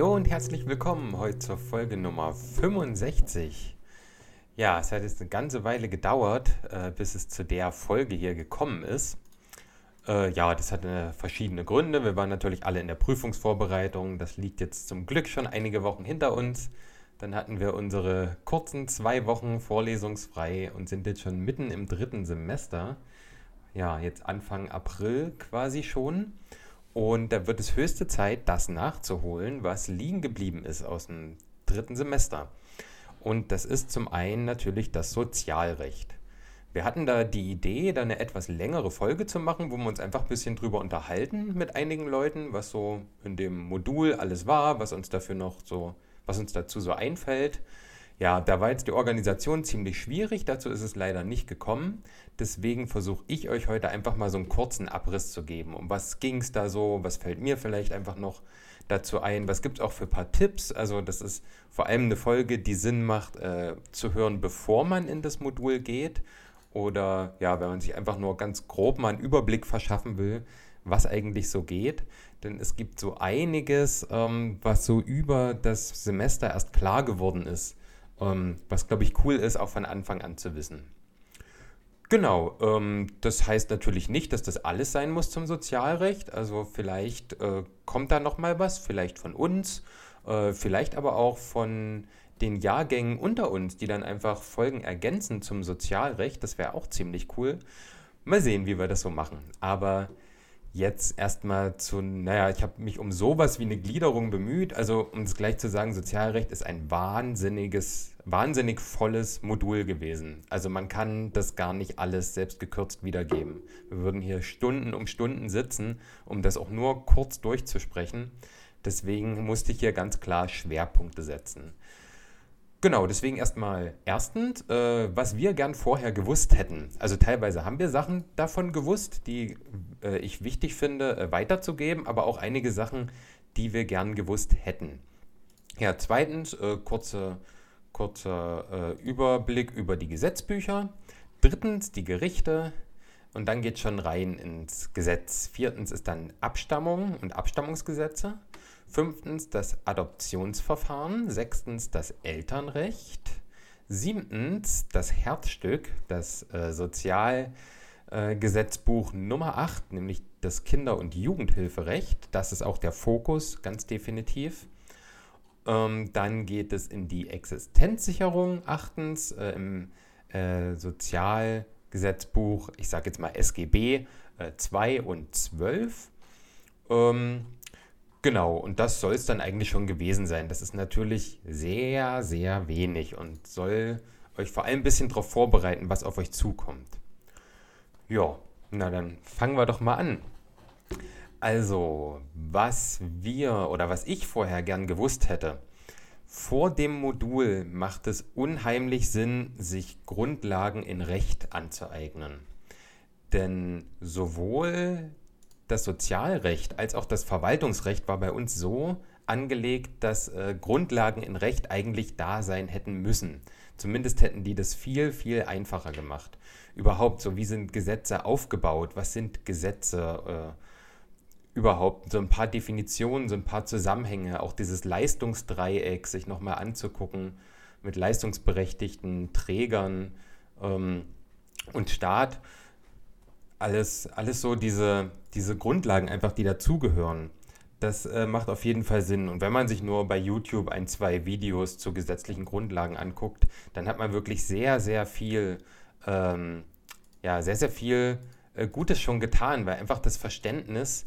Hallo und herzlich willkommen heute zur Folge Nummer 65. Ja, es hat jetzt eine ganze Weile gedauert, äh, bis es zu der Folge hier gekommen ist. Äh, ja, das hatte verschiedene Gründe. Wir waren natürlich alle in der Prüfungsvorbereitung. Das liegt jetzt zum Glück schon einige Wochen hinter uns. Dann hatten wir unsere kurzen zwei Wochen vorlesungsfrei und sind jetzt schon mitten im dritten Semester. Ja, jetzt Anfang April quasi schon. Und da wird es höchste Zeit, das nachzuholen, was liegen geblieben ist aus dem dritten Semester. Und das ist zum einen natürlich das Sozialrecht. Wir hatten da die Idee, da eine etwas längere Folge zu machen, wo wir uns einfach ein bisschen drüber unterhalten mit einigen Leuten, was so in dem Modul alles war, was uns dafür noch so, was uns dazu so einfällt. Ja, da war jetzt die Organisation ziemlich schwierig, dazu ist es leider nicht gekommen. Deswegen versuche ich euch heute einfach mal so einen kurzen Abriss zu geben. Um was ging es da so? Was fällt mir vielleicht einfach noch dazu ein? Was gibt es auch für ein paar Tipps? Also das ist vor allem eine Folge, die Sinn macht äh, zu hören, bevor man in das Modul geht. Oder ja, wenn man sich einfach nur ganz grob mal einen Überblick verschaffen will, was eigentlich so geht. Denn es gibt so einiges, ähm, was so über das Semester erst klar geworden ist ähm, was, glaube ich, cool ist, auch von Anfang an zu wissen. Genau, ähm, das heißt natürlich nicht, dass das alles sein muss zum Sozialrecht. Also vielleicht äh, kommt da noch mal was, vielleicht von uns, äh, vielleicht aber auch von den Jahrgängen unter uns, die dann einfach Folgen ergänzen zum Sozialrecht. Das wäre auch ziemlich cool. Mal sehen, wie wir das so machen. Aber jetzt erstmal zu, naja, ich habe mich um sowas wie eine Gliederung bemüht. Also, um es gleich zu sagen, Sozialrecht ist ein wahnsinniges, wahnsinnig volles Modul gewesen. Also, man kann das gar nicht alles selbst gekürzt wiedergeben. Wir würden hier Stunden um Stunden sitzen, um das auch nur kurz durchzusprechen. Deswegen musste ich hier ganz klar Schwerpunkte setzen. Genau, deswegen erstmal erstens, äh, was wir gern vorher gewusst hätten. Also teilweise haben wir Sachen davon gewusst, die äh, ich wichtig finde äh, weiterzugeben, aber auch einige Sachen, die wir gern gewusst hätten. Ja, zweitens, äh, kurze, kurzer äh, Überblick über die Gesetzbücher. Drittens, die Gerichte. Und dann geht es schon rein ins Gesetz. Viertens ist dann Abstammung und Abstammungsgesetze. Fünftens das Adoptionsverfahren. Sechstens das Elternrecht. Siebtens das Herzstück, das äh, Sozialgesetzbuch äh, Nummer 8, nämlich das Kinder- und Jugendhilferecht. Das ist auch der Fokus, ganz definitiv. Ähm, dann geht es in die Existenzsicherung. Achtens äh, im äh, Sozialgesetzbuch, ich sage jetzt mal SGB 2 äh, und 12. Ähm, Genau, und das soll es dann eigentlich schon gewesen sein. Das ist natürlich sehr, sehr wenig und soll euch vor allem ein bisschen darauf vorbereiten, was auf euch zukommt. Ja, na dann fangen wir doch mal an. Also, was wir oder was ich vorher gern gewusst hätte, vor dem Modul macht es unheimlich Sinn, sich Grundlagen in Recht anzueignen. Denn sowohl das Sozialrecht als auch das Verwaltungsrecht war bei uns so angelegt, dass äh, Grundlagen in Recht eigentlich da sein hätten müssen. Zumindest hätten die das viel, viel einfacher gemacht. Überhaupt so, wie sind Gesetze aufgebaut? Was sind Gesetze? Äh, überhaupt so ein paar Definitionen, so ein paar Zusammenhänge, auch dieses Leistungsdreieck sich nochmal anzugucken mit leistungsberechtigten Trägern ähm, und Staat alles, alles so diese, diese Grundlagen einfach, die dazugehören. Das äh, macht auf jeden Fall Sinn. Und wenn man sich nur bei YouTube ein, zwei Videos zu gesetzlichen Grundlagen anguckt, dann hat man wirklich sehr, sehr viel, ähm, ja, sehr, sehr viel äh, Gutes schon getan, weil einfach das Verständnis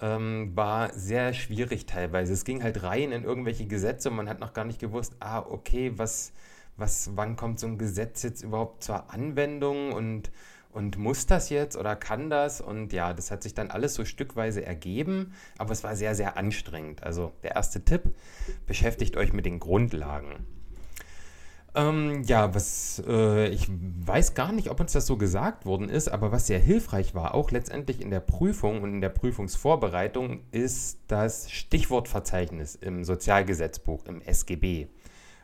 ähm, war sehr schwierig teilweise. Es ging halt rein in irgendwelche Gesetze und man hat noch gar nicht gewusst, ah, okay, was, was, wann kommt so ein Gesetz jetzt überhaupt zur Anwendung und und muss das jetzt oder kann das? Und ja, das hat sich dann alles so stückweise ergeben, aber es war sehr, sehr anstrengend. Also der erste Tipp, beschäftigt euch mit den Grundlagen. Ähm, ja, was äh, ich weiß gar nicht, ob uns das so gesagt worden ist, aber was sehr hilfreich war, auch letztendlich in der Prüfung und in der Prüfungsvorbereitung, ist das Stichwortverzeichnis im Sozialgesetzbuch, im SGB.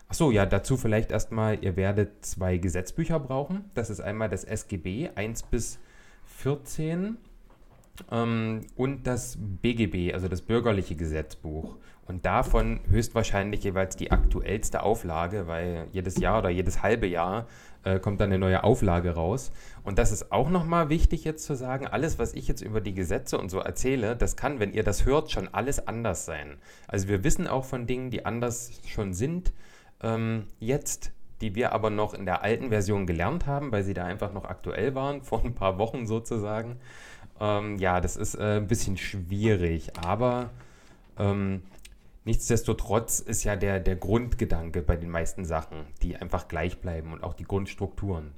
Achso, ja, dazu vielleicht erstmal, ihr werdet zwei Gesetzbücher brauchen. Das ist einmal das SGB 1 bis 14 ähm, und das BGB, also das bürgerliche Gesetzbuch. Und davon höchstwahrscheinlich jeweils die aktuellste Auflage, weil jedes Jahr oder jedes halbe Jahr äh, kommt dann eine neue Auflage raus. Und das ist auch nochmal wichtig jetzt zu sagen, alles, was ich jetzt über die Gesetze und so erzähle, das kann, wenn ihr das hört, schon alles anders sein. Also wir wissen auch von Dingen, die anders schon sind, ähm, jetzt, die wir aber noch in der alten Version gelernt haben, weil sie da einfach noch aktuell waren, vor ein paar Wochen sozusagen. Ähm, ja, das ist äh, ein bisschen schwierig, aber ähm, nichtsdestotrotz ist ja der, der Grundgedanke bei den meisten Sachen, die einfach gleich bleiben und auch die Grundstrukturen.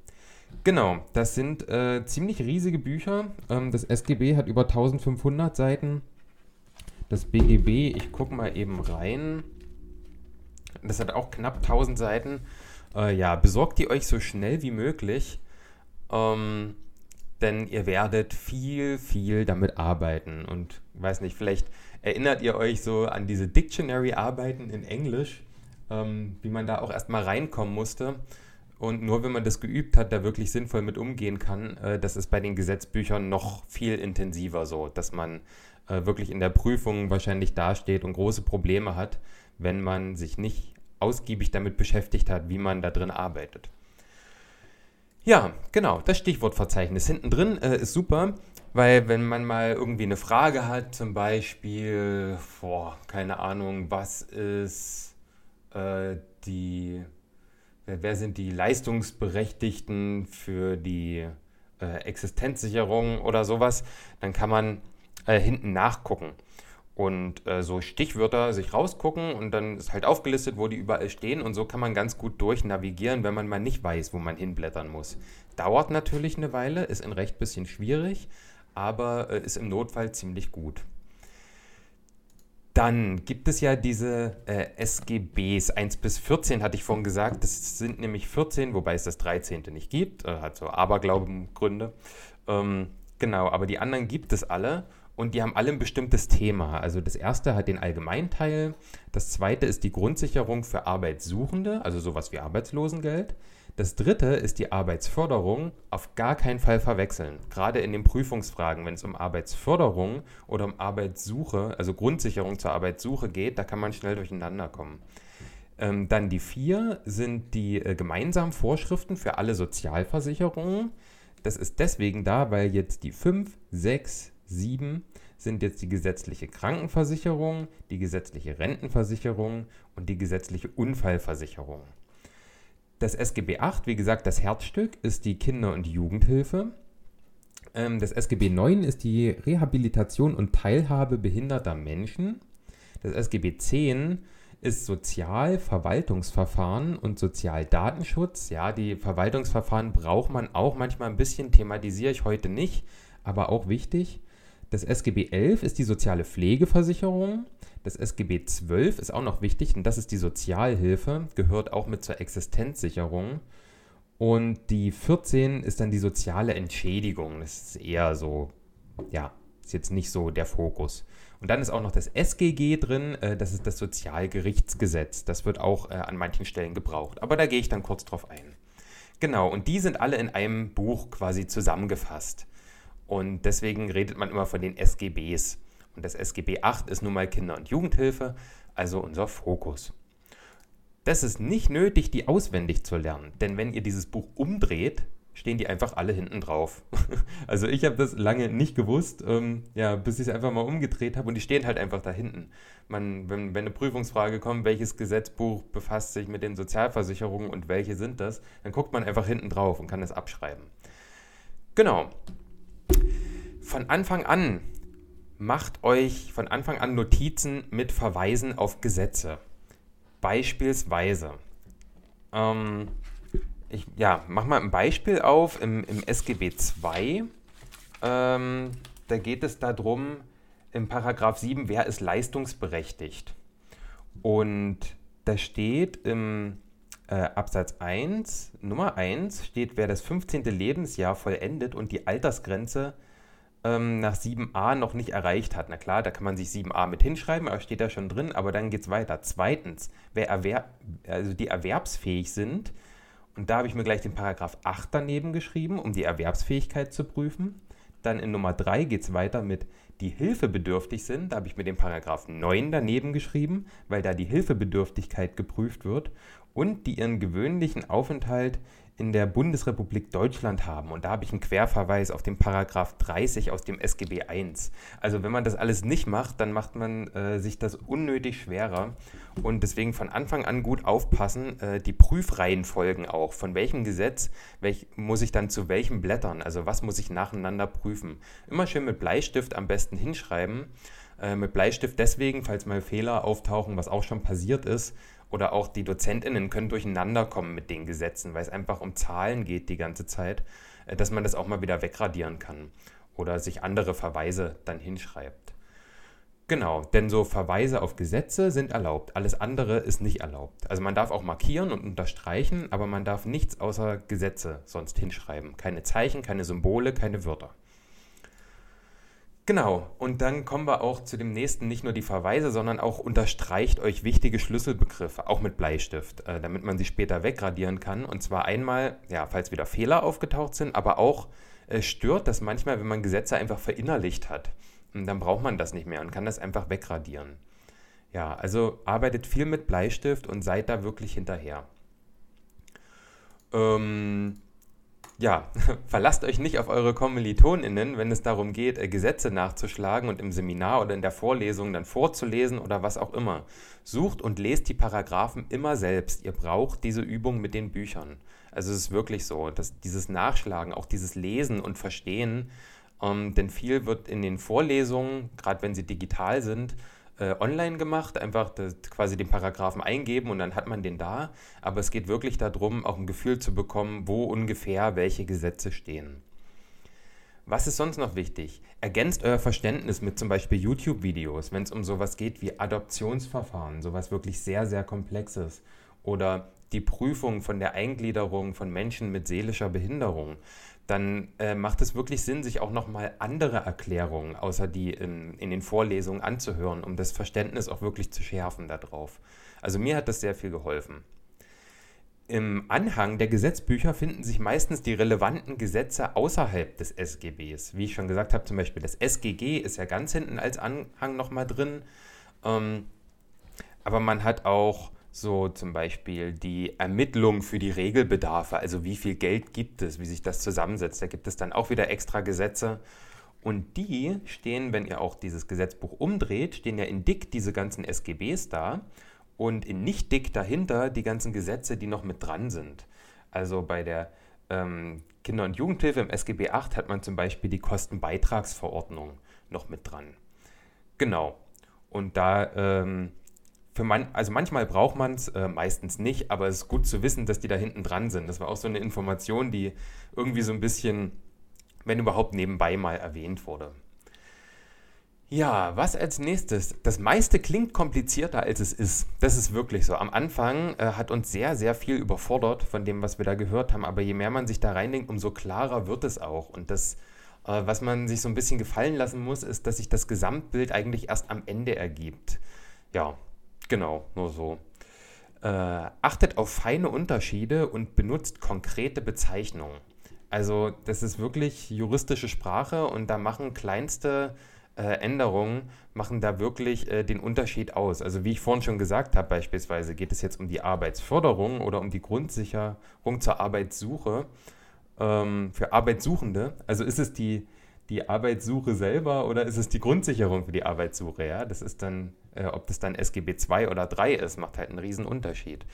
Genau, das sind äh, ziemlich riesige Bücher. Ähm, das SGB hat über 1500 Seiten. Das BGB, ich gucke mal eben rein. Das hat auch knapp 1000 Seiten. Äh, ja, besorgt die euch so schnell wie möglich. Ähm, denn ihr werdet viel, viel damit arbeiten. Und weiß nicht, vielleicht erinnert ihr euch so an diese Dictionary-Arbeiten in Englisch, ähm, wie man da auch erstmal reinkommen musste. Und nur wenn man das geübt hat, da wirklich sinnvoll mit umgehen kann, äh, das ist bei den Gesetzbüchern noch viel intensiver so, dass man äh, wirklich in der Prüfung wahrscheinlich dasteht und große Probleme hat, wenn man sich nicht ausgiebig damit beschäftigt hat, wie man da drin arbeitet. Ja, genau, das Stichwortverzeichnis hinten drin äh, ist super, weil wenn man mal irgendwie eine Frage hat, zum Beispiel, boah, keine Ahnung, was ist äh, die, wer, wer, sind die Leistungsberechtigten für die äh, Existenzsicherung oder sowas, dann kann man äh, hinten nachgucken. Und äh, so Stichwörter sich rausgucken und dann ist halt aufgelistet, wo die überall stehen. Und so kann man ganz gut durchnavigieren, wenn man mal nicht weiß, wo man hinblättern muss. Dauert natürlich eine Weile, ist ein recht bisschen schwierig, aber äh, ist im Notfall ziemlich gut. Dann gibt es ja diese äh, SGBs 1 bis 14, hatte ich vorhin gesagt. Das sind nämlich 14, wobei es das 13. nicht gibt. Äh, hat so Aberglaubengründe. Ähm, genau, aber die anderen gibt es alle und die haben alle ein bestimmtes Thema. Also das erste hat den Allgemeinteil, das zweite ist die Grundsicherung für Arbeitssuchende, also sowas wie Arbeitslosengeld. Das dritte ist die Arbeitsförderung, auf gar keinen Fall verwechseln. Gerade in den Prüfungsfragen, wenn es um Arbeitsförderung oder um Arbeitssuche, also Grundsicherung zur Arbeitssuche geht, da kann man schnell durcheinander kommen. Ähm, dann die vier sind die äh, gemeinsamen Vorschriften für alle Sozialversicherungen. Das ist deswegen da, weil jetzt die 5, 6, 7 sind jetzt die gesetzliche Krankenversicherung, die gesetzliche Rentenversicherung und die gesetzliche Unfallversicherung. Das SGB VIII, wie gesagt, das Herzstück ist die Kinder- und Jugendhilfe. Ähm, das SGB IX ist die Rehabilitation und Teilhabe behinderter Menschen. Das SGB X ist Sozialverwaltungsverfahren und Sozialdatenschutz. Ja, die Verwaltungsverfahren braucht man auch manchmal ein bisschen, thematisiere ich heute nicht, aber auch wichtig. Das SGB 11 ist die soziale Pflegeversicherung. Das SGB 12 ist auch noch wichtig und das ist die Sozialhilfe, gehört auch mit zur Existenzsicherung. Und die 14 ist dann die soziale Entschädigung. Das ist eher so, ja, ist jetzt nicht so der Fokus. Und dann ist auch noch das SGG drin, äh, das ist das Sozialgerichtsgesetz. Das wird auch äh, an manchen Stellen gebraucht. Aber da gehe ich dann kurz drauf ein. Genau, und die sind alle in einem Buch quasi zusammengefasst. Und deswegen redet man immer von den SGBs. Und das SGB 8 ist nun mal Kinder- und Jugendhilfe, also unser Fokus. Das ist nicht nötig, die auswendig zu lernen, denn wenn ihr dieses Buch umdreht, stehen die einfach alle hinten drauf. also ich habe das lange nicht gewusst, ähm, ja, bis ich es einfach mal umgedreht habe und die stehen halt einfach da hinten. Man, wenn, wenn eine Prüfungsfrage kommt, welches Gesetzbuch befasst sich mit den Sozialversicherungen und welche sind das, dann guckt man einfach hinten drauf und kann das abschreiben. Genau, von Anfang an macht euch von Anfang an Notizen mit Verweisen auf Gesetze. Beispielsweise. Ähm, ich ja, mach mal ein Beispiel auf im, im SGB II. Ähm, da geht es darum, im Paragraph 7, wer ist leistungsberechtigt? Und da steht im äh, Absatz 1, Nummer 1, steht, wer das 15. Lebensjahr vollendet und die Altersgrenze ähm, nach 7a noch nicht erreicht hat. Na klar, da kann man sich 7a mit hinschreiben, aber steht da schon drin, aber dann geht es weiter. Zweitens, wer erwerb, also die erwerbsfähig sind, und da habe ich mir gleich den Paragraph 8 daneben geschrieben, um die Erwerbsfähigkeit zu prüfen. Dann in Nummer 3 geht es weiter mit die hilfebedürftig sind. Da habe ich mit dem Paragraph 9 daneben geschrieben, weil da die Hilfebedürftigkeit geprüft wird und die ihren gewöhnlichen Aufenthalt in der Bundesrepublik Deutschland haben. Und da habe ich einen Querverweis auf den Paragraph 30 aus dem SGB I. Also wenn man das alles nicht macht, dann macht man äh, sich das unnötig schwerer. Und deswegen von Anfang an gut aufpassen, äh, die Prüfreihenfolgen auch. Von welchem Gesetz welch, muss ich dann zu welchen Blättern? Also was muss ich nacheinander prüfen? Immer schön mit Bleistift am besten hinschreiben. Äh, mit Bleistift deswegen, falls mal Fehler auftauchen, was auch schon passiert ist, oder auch die DozentInnen können durcheinander kommen mit den Gesetzen, weil es einfach um Zahlen geht die ganze Zeit, äh, dass man das auch mal wieder wegradieren kann oder sich andere Verweise dann hinschreibt. Genau, denn so Verweise auf Gesetze sind erlaubt, alles andere ist nicht erlaubt. Also man darf auch markieren und unterstreichen, aber man darf nichts außer Gesetze sonst hinschreiben. Keine Zeichen, keine Symbole, keine Wörter. Genau, und dann kommen wir auch zu dem nächsten, nicht nur die Verweise, sondern auch unterstreicht euch wichtige Schlüsselbegriffe, auch mit Bleistift, äh, damit man sie später wegradieren kann. Und zwar einmal, ja, falls wieder Fehler aufgetaucht sind, aber auch äh, stört das manchmal, wenn man Gesetze einfach verinnerlicht hat. Und dann braucht man das nicht mehr und kann das einfach wegradieren. Ja, also arbeitet viel mit Bleistift und seid da wirklich hinterher. Ähm, ja, verlasst euch nicht auf eure KommilitonInnen, wenn es darum geht, äh, Gesetze nachzuschlagen und im Seminar oder in der Vorlesung dann vorzulesen oder was auch immer. Sucht und lest die Paragraphen immer selbst. Ihr braucht diese Übung mit den Büchern. Also es ist wirklich so, dass dieses Nachschlagen, auch dieses Lesen und Verstehen, ähm, denn viel wird in den Vorlesungen, gerade wenn sie digital sind, äh, online gemacht, einfach das, quasi den Paragraphen eingeben und dann hat man den da. Aber es geht wirklich darum, auch ein Gefühl zu bekommen, wo ungefähr welche Gesetze stehen. Was ist sonst noch wichtig? Ergänzt euer Verständnis mit zum Beispiel YouTube-Videos, wenn es um sowas geht wie Adoptionsverfahren, sowas wirklich sehr, sehr komplexes. Oder die Prüfung von der Eingliederung von Menschen mit seelischer Behinderung dann äh, macht es wirklich Sinn, sich auch nochmal andere Erklärungen außer die in, in, den Vorlesungen anzuhören, um das Verständnis auch wirklich zu schärfen darauf. Also mir hat das sehr viel geholfen. Im Anhang der Gesetzbücher finden sich meistens die relevanten Gesetze außerhalb des SGBs. Wie ich schon gesagt habe, zum Beispiel das SGG ist ja ganz hinten als Anhang nochmal drin. Ähm, aber man hat auch so zum Beispiel die Ermittlung für die Regelbedarfe, also wie viel Geld gibt es, wie sich das zusammensetzt. Da gibt es dann auch wieder extra Gesetze. Und die stehen, wenn ihr auch dieses Gesetzbuch umdreht, stehen ja in dick diese ganzen SGBs da und in nicht dick dahinter die ganzen Gesetze, die noch mit dran sind. Also bei der ähm, Kinder- und Jugendhilfe im SGB 8 hat man zum Beispiel die Kostenbeitragsverordnung noch mit dran. Genau. Und da ähm, für man, also manchmal braucht man es, äh, meistens nicht, aber es ist gut zu wissen, dass die da hinten dran sind. Das war auch so eine Information, die irgendwie so ein bisschen, wenn überhaupt, nebenbei mal erwähnt wurde. Ja, was als nächstes? Das meiste klingt komplizierter, als es ist. Das ist wirklich so. Am Anfang äh, hat uns sehr, sehr viel überfordert von dem, was wir da gehört haben. Aber je mehr man sich da reindenkt, umso klarer wird es auch. Und das, äh, was man sich so ein bisschen gefallen lassen muss, ist, dass sich das Gesamtbild eigentlich erst am Ende ergibt. Ja, Genau, nur so. Äh, achtet auf feine Unterschiede und benutzt konkrete Bezeichnungen. Also das ist wirklich juristische Sprache und da machen kleinste äh, Änderungen, machen da wirklich äh, den Unterschied aus. Also wie ich vorhin schon gesagt habe, beispielsweise geht es jetzt um die Arbeitsförderung oder um die Grundsicherung zur Arbeitssuche ähm, für Arbeitssuchende. Also ist es die, die Arbeitssuche selber oder ist es die Grundsicherung für die Arbeitssuche? Ja, das ist dann, äh, ob das dann SGB 2 oder 3 ist, macht halt einen riesen Unterschied.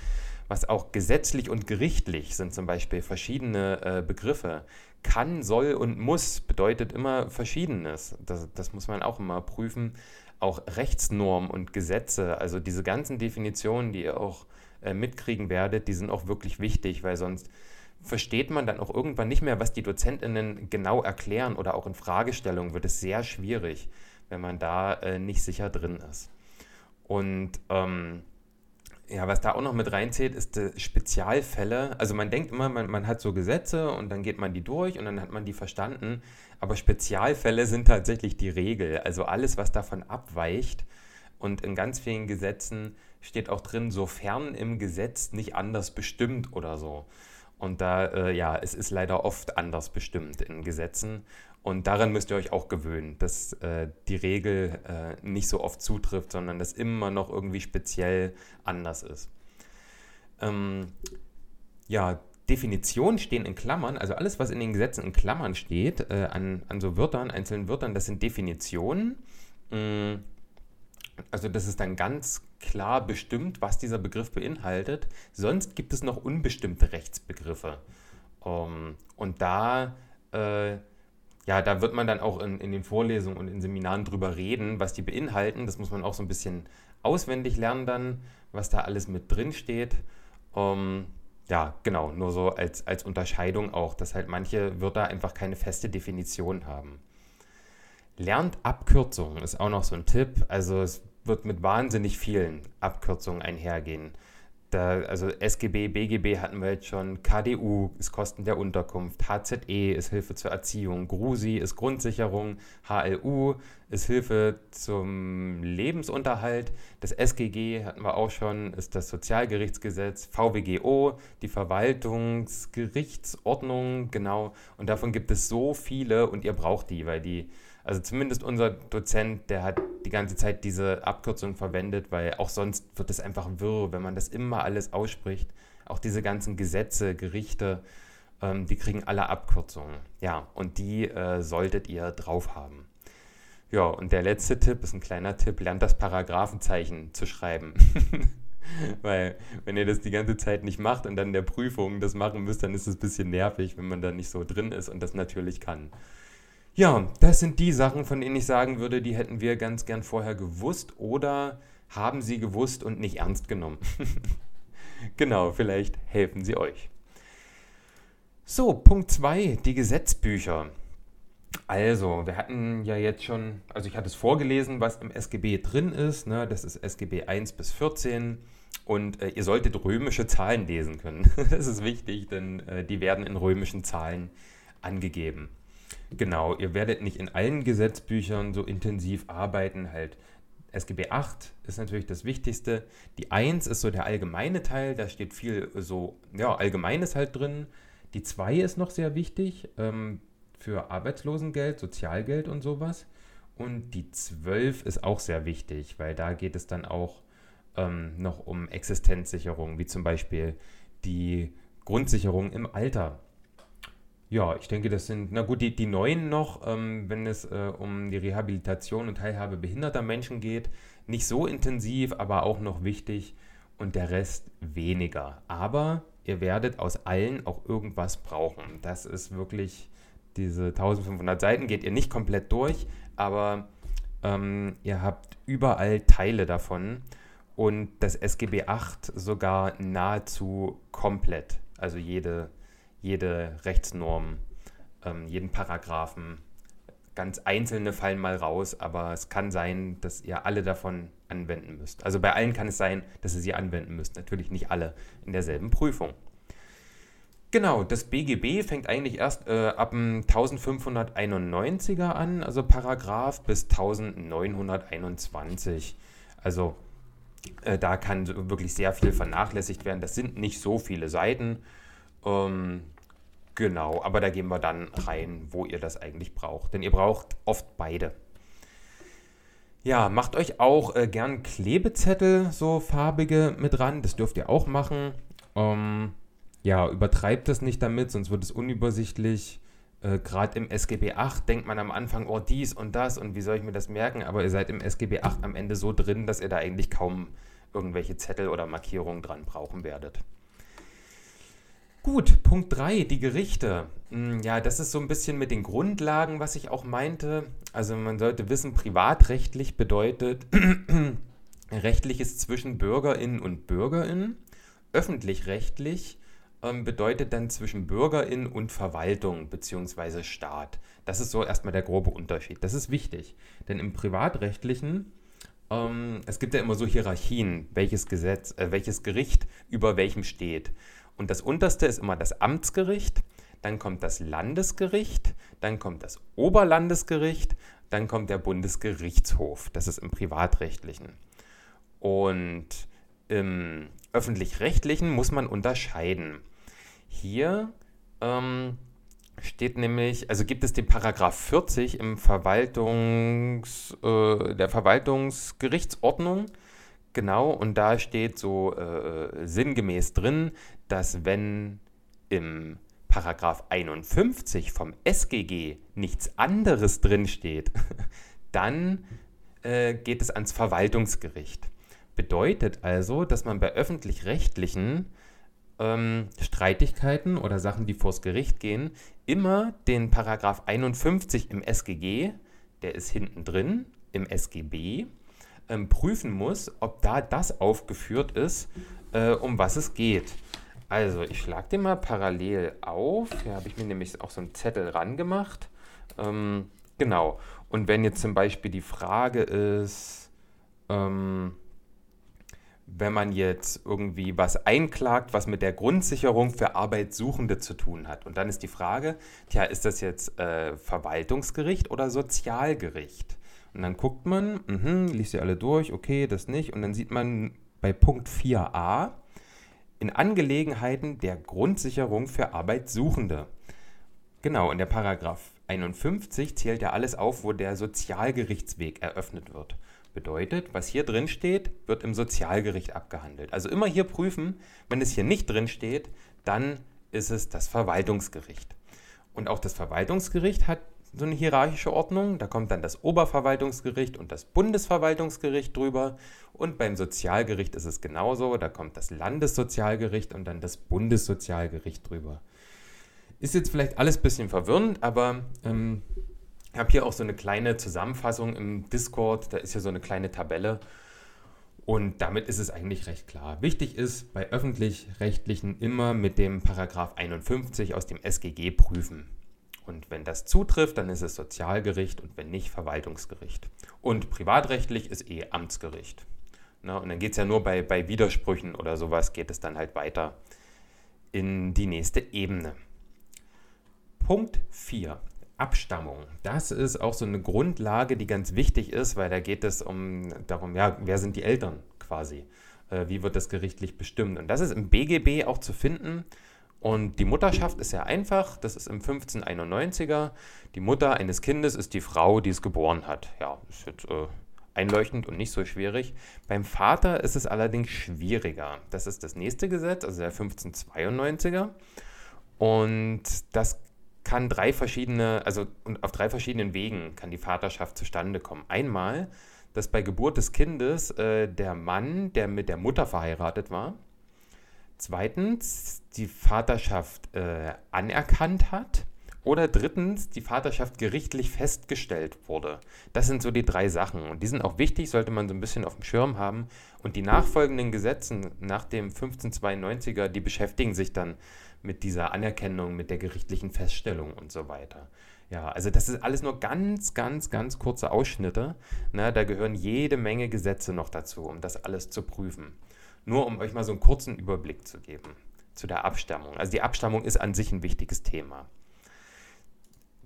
Was auch gesetzlich und gerichtlich sind zum Beispiel verschiedene äh, Begriffe. Kann, soll und muss bedeutet immer Verschiedenes. Das, das muss man auch immer prüfen. Auch Rechtsnormen und Gesetze, also diese ganzen Definitionen, die ihr auch äh, mitkriegen werdet, die sind auch wirklich wichtig, weil sonst versteht man dann auch irgendwann nicht mehr, was die DozentInnen genau erklären oder auch in Fragestellungen wird es sehr schwierig, wenn man da äh, nicht sicher drin ist. Und ähm, ja, was da auch noch mit reinzählt, ist die Spezialfälle. Also man denkt immer, man, man hat so Gesetze und dann geht man die durch und dann hat man die verstanden. Aber Spezialfälle sind tatsächlich die Regel. Also alles, was davon abweicht. Und in ganz vielen Gesetzen steht auch drin, sofern im Gesetz nicht anders bestimmt oder so. Und da, äh, ja, es ist leider oft anders bestimmt in Gesetzen. Und daran müsst ihr euch auch gewöhnen, dass äh, die Regel äh, nicht so oft zutrifft, sondern dass immer noch irgendwie speziell anders ist. Ähm, ja, Definitionen stehen in Klammern, also alles, was in den Gesetzen in Klammern steht, äh, an, an so Wörtern, einzelnen Wörtern, das sind Definitionen. Mm, also das ist dann ganz klar bestimmt, was dieser Begriff beinhaltet. Sonst gibt es noch unbestimmte Rechtsbegriffe. Um, ähm, und da, äh, ja, da wird man dann auch in, in den Vorlesungen und in Seminaren drüber reden, was die beinhalten. Das muss man auch so ein bisschen auswendig lernen dann, was da alles mit drin steht. Um, ähm, ja, genau, nur so als, als Unterscheidung auch, dass halt manche Wörter einfach keine feste Definition haben. Lernt Abkürzungen ist auch noch so ein Tipp. Also es wird mit wahnsinnig vielen Abkürzungen einhergehen. Da, also SGB, BGB hatten wir jetzt schon, KDU ist Kosten der Unterkunft, HZE ist Hilfe zur Erziehung, GRUSI ist Grundsicherung, HLU ist Hilfe zum Lebensunterhalt, das SGG hatten wir auch schon, ist das Sozialgerichtsgesetz, VWGO, die Verwaltungsgerichtsordnung, genau, und davon gibt es so viele und ihr braucht die, weil die also zumindest unser Dozent, der hat die ganze Zeit diese Abkürzung verwendet, weil auch sonst wird es einfach wirr, wenn man das immer alles ausspricht. Auch diese ganzen Gesetze, Gerichte, ähm, die kriegen alle Abkürzungen. Ja, und die äh, solltet ihr drauf haben. Ja, und der letzte Tipp ist ein kleiner Tipp, lernt das Paragraphenzeichen zu schreiben. Weil, wenn ihr das die ganze Zeit nicht macht und dann in der Prüfung das machen müsst, dann ist es ein bisschen nervig, wenn man da nicht so drin ist und das natürlich kann. Ja, das sind die Sachen, von denen ich sagen würde, die hätten wir ganz gern vorher gewusst oder haben sie gewusst und nicht ernst genommen. genau, vielleicht helfen sie euch. So, Punkt 2, die Gesetzbücher. Also, wir hatten ja jetzt schon, also ich hatte es vorgelesen, was im SGB drin ist. Ne? Das ist SGB 1 bis 14. Und äh, ihr solltet römische Zahlen lesen können. das ist wichtig, denn äh, die werden in römischen Zahlen angegeben. Genau, ihr werdet nicht in allen Gesetzbüchern so intensiv arbeiten, halt SGB 8 ist natürlich das Wichtigste. Die 1 ist so der allgemeine Teil, da steht viel so, ja, Allgemeines halt drin. Die 2 ist noch sehr wichtig ähm, für Arbeitslosengeld, Sozialgeld und sowas. Und die 12 ist auch sehr wichtig, weil da geht es dann auch ähm, noch um Existenzsicherung, wie zum Beispiel die Grundsicherung im Alter. Ja, ich denke, das sind, na gut, die, die neuen noch, ähm, wenn es äh, um die Rehabilitation und Teilhabe behinderter Menschen geht, nicht so intensiv, aber auch noch wichtig und der Rest weniger. Aber ihr werdet aus allen auch irgendwas brauchen. Das ist wirklich, diese 1500 Seiten geht ihr nicht komplett durch, aber ähm, ihr habt überall Teile davon und das SGB 8 sogar nahezu komplett. Also jede jede Rechtsnorm, ähm, jeden Paragraphen. Ganz einzelne fallen mal raus, aber es kann sein, dass ihr alle davon anwenden müsst. Also bei allen kann es sein, dass ihr sie anwenden müsst. Natürlich nicht alle in derselben Prüfung. Genau, das BGB fängt eigentlich erst äh, ab dem 1591er an, also Paragraph bis 1921. Also äh, da kann wirklich sehr viel vernachlässigt werden. Das sind nicht so viele Seiten. Ähm, genau, aber da gehen wir dann rein, wo ihr das eigentlich braucht. Denn ihr braucht oft beide. Ja, macht euch auch äh, gern Klebezettel, so farbige, mit ran. Das dürft ihr auch machen. Ähm, ja, übertreibt das nicht damit, sonst wird es unübersichtlich. Äh, Gerade im SGB 8 denkt man am Anfang, oh, dies und das und wie soll ich mir das merken? Aber ihr seid im SGB 8 am Ende so drin, dass ihr da eigentlich kaum irgendwelche Zettel oder Markierungen dran brauchen werdet. Gut, Punkt 3, die Gerichte. Hm, ja, das ist so ein bisschen mit den Grundlagen, was ich auch meinte. Also man sollte wissen, privatrechtlich bedeutet rechtliches zwischen Bürgerinnen und Bürgerinnen. Öffentlich-rechtlich ähm, bedeutet dann zwischen Bürgerin und Verwaltung bzw. Staat. Das ist so erstmal der grobe Unterschied. Das ist wichtig, denn im privatrechtlichen ähm, es gibt ja immer so Hierarchien, welches Gesetz, äh, welches Gericht über welchem steht. Und das unterste ist immer das Amtsgericht, dann kommt das Landesgericht, dann kommt das Oberlandesgericht, dann kommt der Bundesgerichtshof. Das ist im privatrechtlichen. Und im öffentlich-rechtlichen muss man unterscheiden. Hier ähm, steht nämlich, also gibt es den Paragraph 40 im Verwaltungs, äh, der Verwaltungsgerichtsordnung. Genau, und da steht so äh, sinngemäß drin, dass wenn im Paragraph 51 vom SGG nichts anderes drin steht, dann äh, geht es ans Verwaltungsgericht. Bedeutet also, dass man bei öffentlich-rechtlichen ähm, Streitigkeiten oder Sachen, die vors Gericht gehen, immer den Paragraph 51 im SGG, der ist hinten drin, im SGB, ähm, prüfen muss, ob da das aufgeführt ist, äh, um was es geht. Also, ich schlage den mal parallel auf. Hier habe ich mir nämlich auch so einen Zettel rangemacht. Ähm, genau. Und wenn jetzt zum Beispiel die Frage ist, ähm, wenn man jetzt irgendwie was einklagt, was mit der Grundsicherung für Arbeitssuchende zu tun hat. Und dann ist die Frage, tja, ist das jetzt äh, Verwaltungsgericht oder Sozialgericht? Und dann guckt man, mh, liest sie alle durch, okay, das nicht. Und dann sieht man bei Punkt 4a in Angelegenheiten der Grundsicherung für Arbeitssuchende. Genau, in der Paragraph 51 zählt ja alles auf, wo der Sozialgerichtsweg eröffnet wird. Bedeutet, was hier drin steht, wird im Sozialgericht abgehandelt. Also immer hier prüfen, wenn es hier nicht drin steht, dann ist es das Verwaltungsgericht. Und auch das Verwaltungsgericht hat so eine hierarchische Ordnung. Da kommt dann das Oberverwaltungsgericht und das Bundesverwaltungsgericht drüber. Und beim Sozialgericht ist es genauso. Da kommt das Landessozialgericht und dann das Bundessozialgericht drüber. Ist jetzt vielleicht alles ein bisschen verwirrend, aber ähm, ich habe hier auch so eine kleine Zusammenfassung im Discord. Da ist ja so eine kleine Tabelle. Und damit ist es eigentlich recht klar. Wichtig ist bei öffentlich-rechtlichen immer mit dem Paragraph 51 aus dem SGG prüfen. Und wenn das zutrifft, dann ist es Sozialgericht und wenn nicht, Verwaltungsgericht. Und privatrechtlich ist eh Amtsgericht. Na, und dann geht es ja nur bei, bei Widersprüchen oder sowas, geht es dann halt weiter in die nächste Ebene. Punkt 4. Abstammung. Das ist auch so eine Grundlage, die ganz wichtig ist, weil da geht es um darum, ja, wer sind die Eltern quasi? Äh, wie wird das gerichtlich bestimmt? Und das ist im BGB auch zu finden. Und die Mutterschaft ist sehr einfach, das ist im 1591er. Die Mutter eines Kindes ist die Frau, die es geboren hat. Ja, ist jetzt äh, einleuchtend und nicht so schwierig. Beim Vater ist es allerdings schwieriger. Das ist das nächste Gesetz, also der 1592er. Und das kann drei verschiedene, also auf drei verschiedenen Wegen kann die Vaterschaft zustande kommen. Einmal, dass bei Geburt des Kindes äh, der Mann, der mit der Mutter verheiratet war, zweitens die Vaterschaft äh, anerkannt hat oder drittens die Vaterschaft gerichtlich festgestellt wurde. Das sind so die drei Sachen und die sind auch wichtig, sollte man so ein bisschen auf dem Schirm haben. Und die nachfolgenden Gesetze nach dem 1592er, die beschäftigen sich dann mit dieser Anerkennung, mit der gerichtlichen Feststellung und so weiter. Ja, also das ist alles nur ganz, ganz, ganz kurze Ausschnitte. Ne, da gehören jede Menge Gesetze noch dazu, um das alles zu prüfen. Nur um euch mal so einen kurzen Überblick zu geben zu der Abstammung. Also die Abstammung ist an sich ein wichtiges Thema.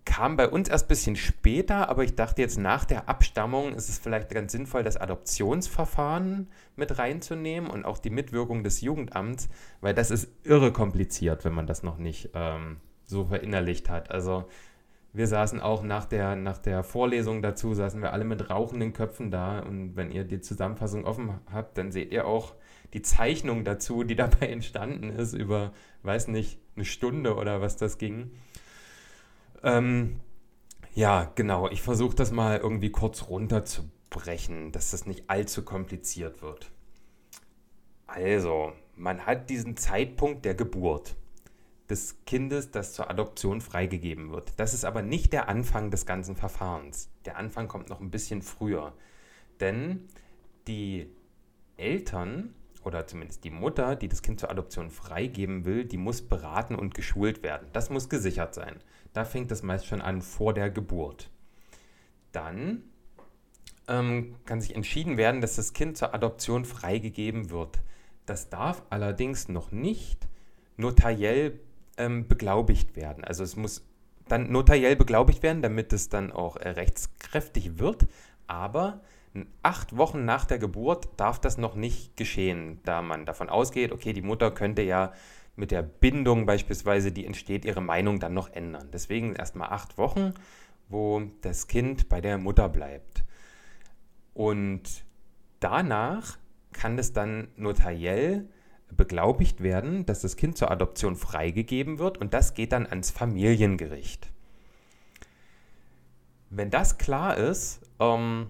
Kam bei uns erst ein bisschen später, aber ich dachte jetzt nach der Abstammung ist es vielleicht ganz sinnvoll, das Adoptionsverfahren mit reinzunehmen und auch die Mitwirkung des Jugendamts, weil das ist irre kompliziert, wenn man das noch nicht ähm, so verinnerlicht hat. Also wir saßen auch nach der, nach der Vorlesung dazu, saßen wir alle mit rauchenden Köpfen da und wenn ihr die Zusammenfassung offen habt, dann seht ihr auch, die Zeichnung dazu, die dabei entstanden ist, über, weiß nicht, eine Stunde oder was das ging. Ähm, ja, genau. Ich versuche das mal irgendwie kurz runterzubrechen, dass das nicht allzu kompliziert wird. Also, man hat diesen Zeitpunkt der Geburt des Kindes, das zur Adoption freigegeben wird. Das ist aber nicht der Anfang des ganzen Verfahrens. Der Anfang kommt noch ein bisschen früher. Denn die Eltern oder zumindest die Mutter, die das Kind zur Adoption freigeben will, die muss beraten und geschult werden. Das muss gesichert sein. Da fängt das meist schon an vor der Geburt. Dann ähm, kann sich entschieden werden, dass das Kind zur Adoption freigegeben wird. Das darf allerdings noch nicht notariell ähm, beglaubigt werden. Also es muss dann notariell beglaubigt werden, damit es dann auch äh, rechtskräftig wird. Aber acht Wochen nach der Geburt darf das noch nicht geschehen, da man davon ausgeht, okay, die Mutter könnte ja mit der Bindung beispielsweise, die entsteht, ihre Meinung dann noch ändern. Deswegen erstmal acht Wochen, wo das Kind bei der Mutter bleibt. Und danach kann es dann notariell beglaubigt werden, dass das Kind zur Adoption freigegeben wird und das geht dann ans Familiengericht. Wenn das klar ist, ähm,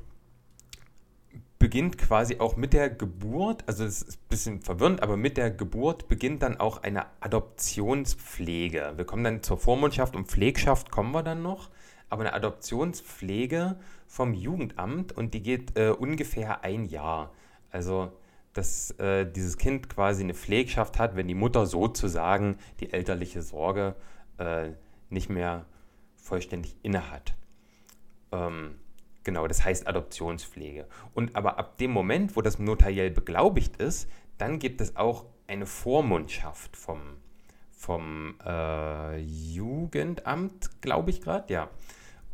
beginnt quasi auch mit der Geburt, also es ist ein bisschen verwirrend, aber mit der Geburt beginnt dann auch eine Adoptionspflege. Wir kommen dann zur Vormundschaft und Pflegschaft, kommen wir dann noch, aber eine Adoptionspflege vom Jugendamt und die geht äh, ungefähr ein Jahr. Also dass äh, dieses Kind quasi eine Pflegschaft hat, wenn die Mutter sozusagen die elterliche Sorge äh, nicht mehr vollständig innehat. Ähm, genau, das heißt Adoptionspflege. Und aber ab dem Moment, wo das notariell beglaubigt ist, dann gibt es auch eine Vormundschaft vom, vom äh, Jugendamt, glaube ich gerade, ja.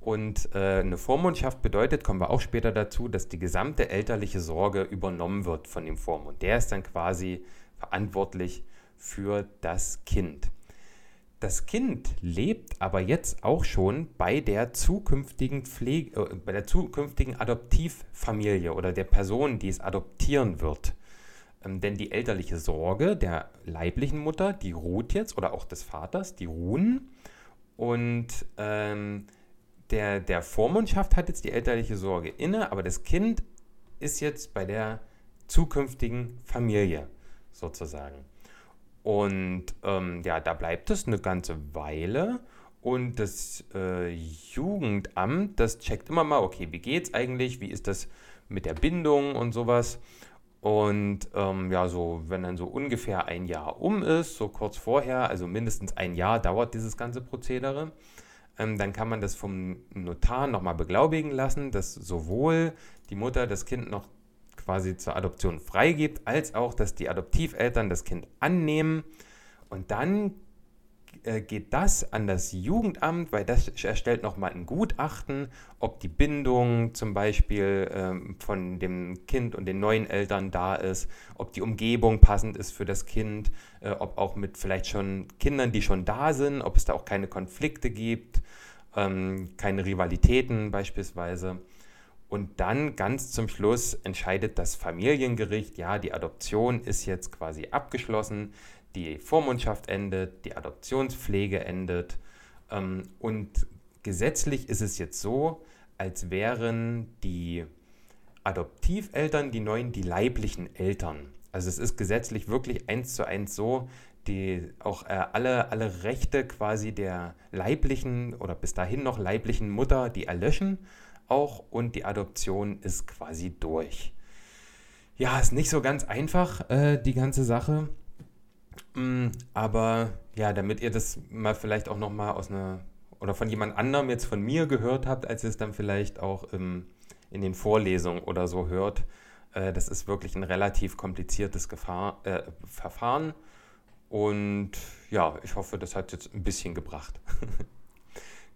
Und äh, eine Vormundschaft bedeutet, kommen wir auch später dazu, dass die gesamte elterliche Sorge übernommen wird von dem Vormund. Der ist dann quasi verantwortlich für das Kind. Das Kind lebt aber jetzt auch schon bei der zukünftigen Pflege, äh, bei der zukünftigen Adoptivfamilie oder der Person, die es adoptieren wird. Ähm, denn die elterliche Sorge der leiblichen Mutter, die ruht jetzt, oder auch des Vaters, die ruhen. Und ähm, der, der Vormundschaft hat jetzt die elterliche Sorge inne, aber das Kind ist jetzt bei der zukünftigen Familie sozusagen. Und ähm, ja, da bleibt es eine ganze Weile. Und das äh, Jugendamt, das checkt immer mal, okay, wie geht's eigentlich? Wie ist das mit der Bindung und sowas? Und ähm, ja, so, wenn dann so ungefähr ein Jahr um ist, so kurz vorher, also mindestens ein Jahr dauert dieses ganze Prozedere, ähm, dann kann man das vom Notar nochmal beglaubigen lassen, dass sowohl die Mutter das Kind noch quasi zur Adoption freigibt, als auch, dass die Adoptiveltern das Kind annehmen. Und dann äh, geht das an das Jugendamt, weil das erstellt nochmal ein Gutachten, ob die Bindung zum Beispiel ähm, von dem Kind und den neuen Eltern da ist, ob die Umgebung passend ist für das Kind, äh, ob auch mit vielleicht schon Kindern, die schon da sind, ob es da auch keine Konflikte gibt, ähm, keine Rivalitäten beispielsweise. Und dann ganz zum Schluss entscheidet das Familiengericht, ja, die Adoption ist jetzt quasi abgeschlossen die Vormundschaft endet, die Adoptionspflege endet. Ähm, und gesetzlich ist es jetzt so, als wären die Adoptiveltern, die neuen, die leiblichen Eltern. Also es ist gesetzlich wirklich eins zu eins so, die auch äh, alle, alle Rechte quasi der leiblichen oder bis dahin noch leiblichen Mutter, die erlöschen auch und die Adoption ist quasi durch. Ja, ist nicht so ganz einfach, äh, die ganze Sache. Mm, aber ja, damit ihr das mal vielleicht auch nochmal aus einer oder von jemand anderem jetzt von mir gehört habt, als ihr es dann vielleicht auch im, in den Vorlesungen oder so hört, äh, das ist wirklich ein relativ kompliziertes Gefahr, äh, Verfahren. Und ja, ich hoffe, das hat jetzt ein bisschen gebracht.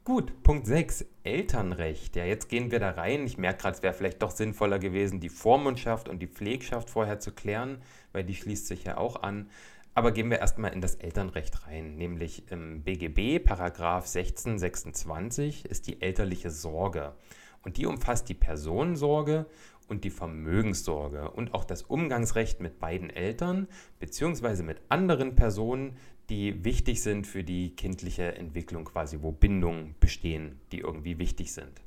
Gut, Punkt 6, Elternrecht. Ja, jetzt gehen wir da rein. Ich merke gerade, es wäre vielleicht doch sinnvoller gewesen, die Vormundschaft und die Pflegschaft vorher zu klären, weil die schließt sich ja auch an. Aber gehen wir erstmal in das Elternrecht rein, nämlich im BGB Paragraph 1626 ist die elterliche Sorge und die umfasst die Personensorge und die Vermögenssorge und auch das Umgangsrecht mit beiden Eltern bzw. mit anderen Personen, die wichtig sind für die kindliche Entwicklung quasi, wo Bindungen bestehen, die irgendwie wichtig sind.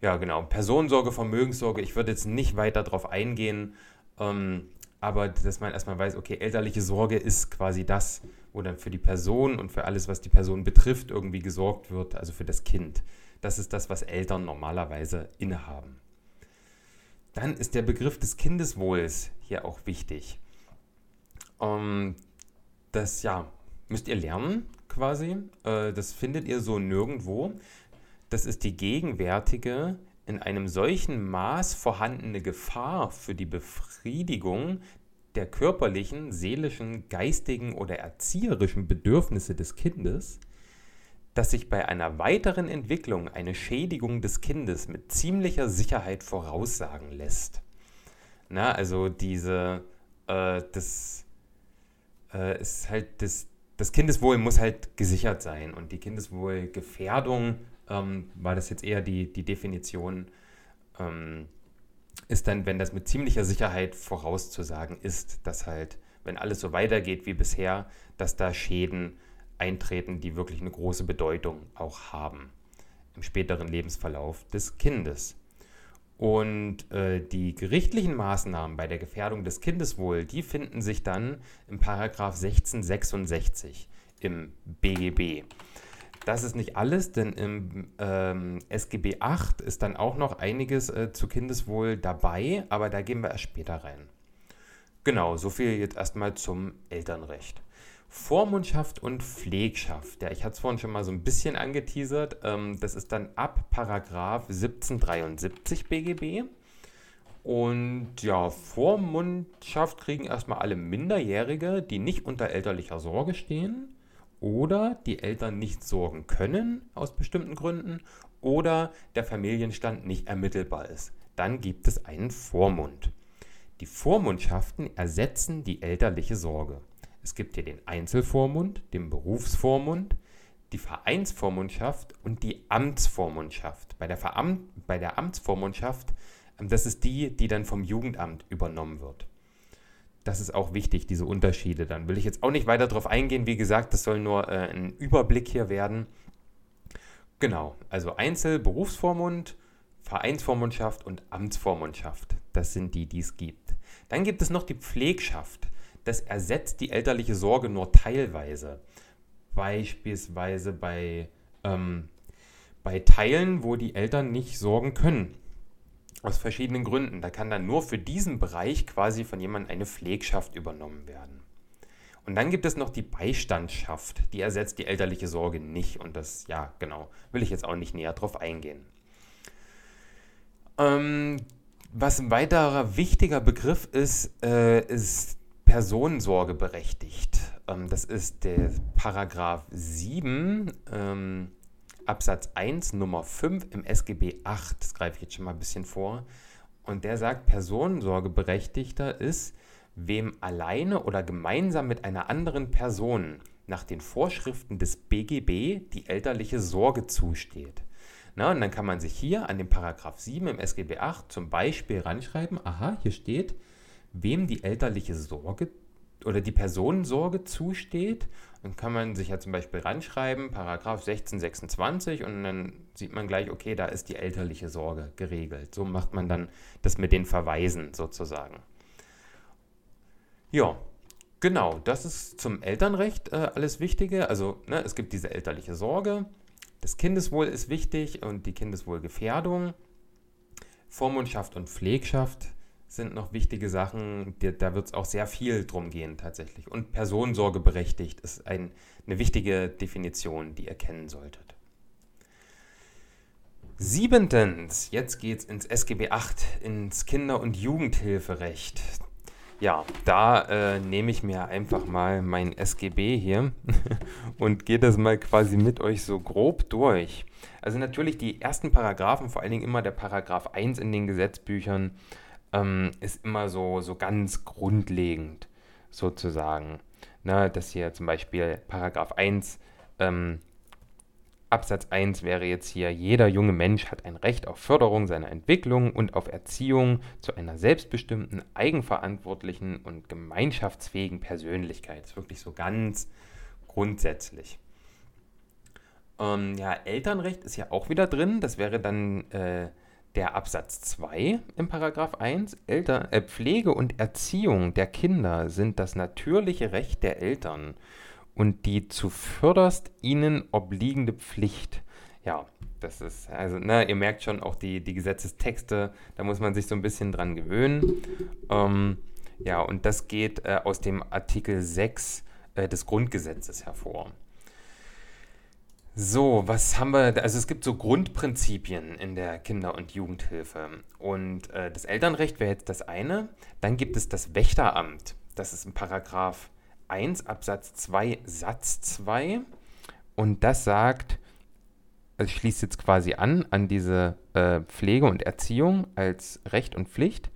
Ja, genau. Personensorge, Vermögenssorge, ich würde jetzt nicht weiter darauf eingehen. Ähm, aber dass man erstmal weiß, okay, elterliche Sorge ist quasi das, wo dann für die Person und für alles, was die Person betrifft, irgendwie gesorgt wird, also für das Kind. Das ist das, was Eltern normalerweise innehaben. Dann ist der Begriff des Kindeswohls hier auch wichtig. Ähm, das ja, müsst ihr lernen quasi. Äh, das findet ihr so nirgendwo. Das ist die gegenwärtige in einem solchen Maß vorhandene Gefahr für die Befriedigung der körperlichen, seelischen, geistigen oder erzieherischen Bedürfnisse des Kindes, dass sich bei einer weiteren Entwicklung eine Schädigung des Kindes mit ziemlicher Sicherheit voraussagen lässt. Na, also diese, äh, das, äh, ist halt das, das Kindeswohl muss halt gesichert sein und die Kindeswohlgefährdung ähm, war das jetzt eher die, die Definition, ähm, ist dann, wenn das mit ziemlicher Sicherheit vorauszusagen ist, dass halt, wenn alles so weitergeht wie bisher, dass da Schäden eintreten, die wirklich eine große Bedeutung auch haben im späteren Lebensverlauf des Kindes. Und äh, die gerichtlichen Maßnahmen bei der Gefährdung des Kindeswohl, die finden sich dann im Paragraph 1666 im BGB. Das ist nicht alles, denn im ähm, SGB 8 ist dann auch noch einiges äh, zu Kindeswohl dabei, aber da gehen wir erst später rein. Genau, so viel jetzt erstmal zum Elternrecht. Vormundschaft und Pflegschaft. Ja, ich hatte es vorhin schon mal so ein bisschen angeteasert. Ähm, das ist dann ab Paragraph 1773 BGB. Und ja, Vormundschaft kriegen erstmal alle Minderjährige, die nicht unter elterlicher Sorge stehen oder die Eltern nicht sorgen können aus bestimmten Gründen oder der Familienstand nicht ermittelbar ist. Dann gibt es einen Vormund. Die Vormundschaften ersetzen die elterliche Sorge. Es gibt hier den Einzelvormund, den Berufsvormund, die Vereinsvormundschaft und die Amtsvormundschaft. Bei der, Veram bei der Amtsvormundschaft, ähm, das ist die, die dann vom Jugendamt übernommen wird. Das ist auch wichtig, diese Unterschiede. Dann will ich jetzt auch nicht weiter darauf eingehen. Wie gesagt, das soll nur äh, ein Überblick hier werden. Genau, also Einzel-, Berufsvormund, Vereinsvormundschaft und Amtsvormundschaft. Das sind die, die es gibt. Dann gibt es noch die Pflegschaft das ersetzt die elterliche Sorge nur teilweise. Beispielsweise bei, ähm, bei Teilen, wo die Eltern nicht sorgen können. Aus verschiedenen Gründen. Da kann dann nur für diesen Bereich quasi von jemandem eine Pflegschaft übernommen werden. Und dann gibt es noch die Beistandschaft. Die ersetzt die elterliche Sorge nicht. Und das, ja, genau, will ich jetzt auch nicht näher drauf eingehen. Ähm, was ein weiterer wichtiger Begriff ist, äh, ist Personensorge berechtigt. Ähm, das ist der Paragraph 7 ähm, Absatz 1 Nummer 5 im SGB 8. Das greife ich jetzt schon mal ein bisschen vor. Und der sagt, Personensorgeberechtigter ist, wem alleine oder gemeinsam mit einer anderen Person nach den Vorschriften des BGB die elterliche Sorge zusteht. Na, und dann kann man sich hier an den Paragraph 7 im SGB 8 zum Beispiel ranschreiben, aha, hier steht, wem die elterliche Sorge oder die Personensorge zusteht. Dann kann man sich ja zum Beispiel ranschreiben, Paragraph 1626 und dann sieht man gleich, okay, da ist die elterliche Sorge geregelt. So macht man dann das mit den Verweisen sozusagen. Ja, genau, das ist zum Elternrecht äh, alles Wichtige. Also ne, es gibt diese elterliche Sorge, das Kindeswohl ist wichtig und die Kindeswohlgefährdung, Vormundschaft und Pflegschaft sind noch wichtige Sachen. Da wird es auch sehr viel drum gehen tatsächlich. Und Personensorge berechtigt ist ein, eine wichtige Definition, die ihr kennen solltet. Siebentens, jetzt geht es ins SGB 8, ins Kinder- und Jugendhilferecht. Ja, da äh, nehme ich mir einfach mal mein SGB hier und gehe das mal quasi mit euch so grob durch. Also natürlich die ersten Paragraphen, vor allen Dingen immer der Paragraph 1 in den Gesetzbüchern, ähm, ist immer so, so ganz grundlegend sozusagen. Ne, dass hier zum Beispiel Paragraph 1, ähm, Absatz 1 wäre jetzt hier, jeder junge Mensch hat ein Recht auf Förderung seiner Entwicklung und auf Erziehung zu einer selbstbestimmten, eigenverantwortlichen und gemeinschaftsfähigen Persönlichkeit. Das ist wirklich so ganz grundsätzlich. Ähm, ja, Elternrecht ist ja auch wieder drin. Das wäre dann äh, der Absatz 2 im Paragraph 1, Eltern, äh, Pflege und Erziehung der Kinder sind das natürliche Recht der Eltern und die zuvörderst ihnen obliegende Pflicht. Ja, das ist, also, ne, ihr merkt schon auch die, die Gesetzestexte, da muss man sich so ein bisschen dran gewöhnen. Ähm, ja, und das geht äh, aus dem Artikel 6 äh, des Grundgesetzes hervor. So, was haben wir? Also es gibt so Grundprinzipien in der Kinder- und Jugendhilfe. Und äh, das Elternrecht wäre jetzt das eine. Dann gibt es das Wächteramt. Das ist in Paragraph 1 Absatz 2 Satz 2. Und das sagt, also schließt jetzt quasi an an diese äh, Pflege und Erziehung als Recht und Pflicht.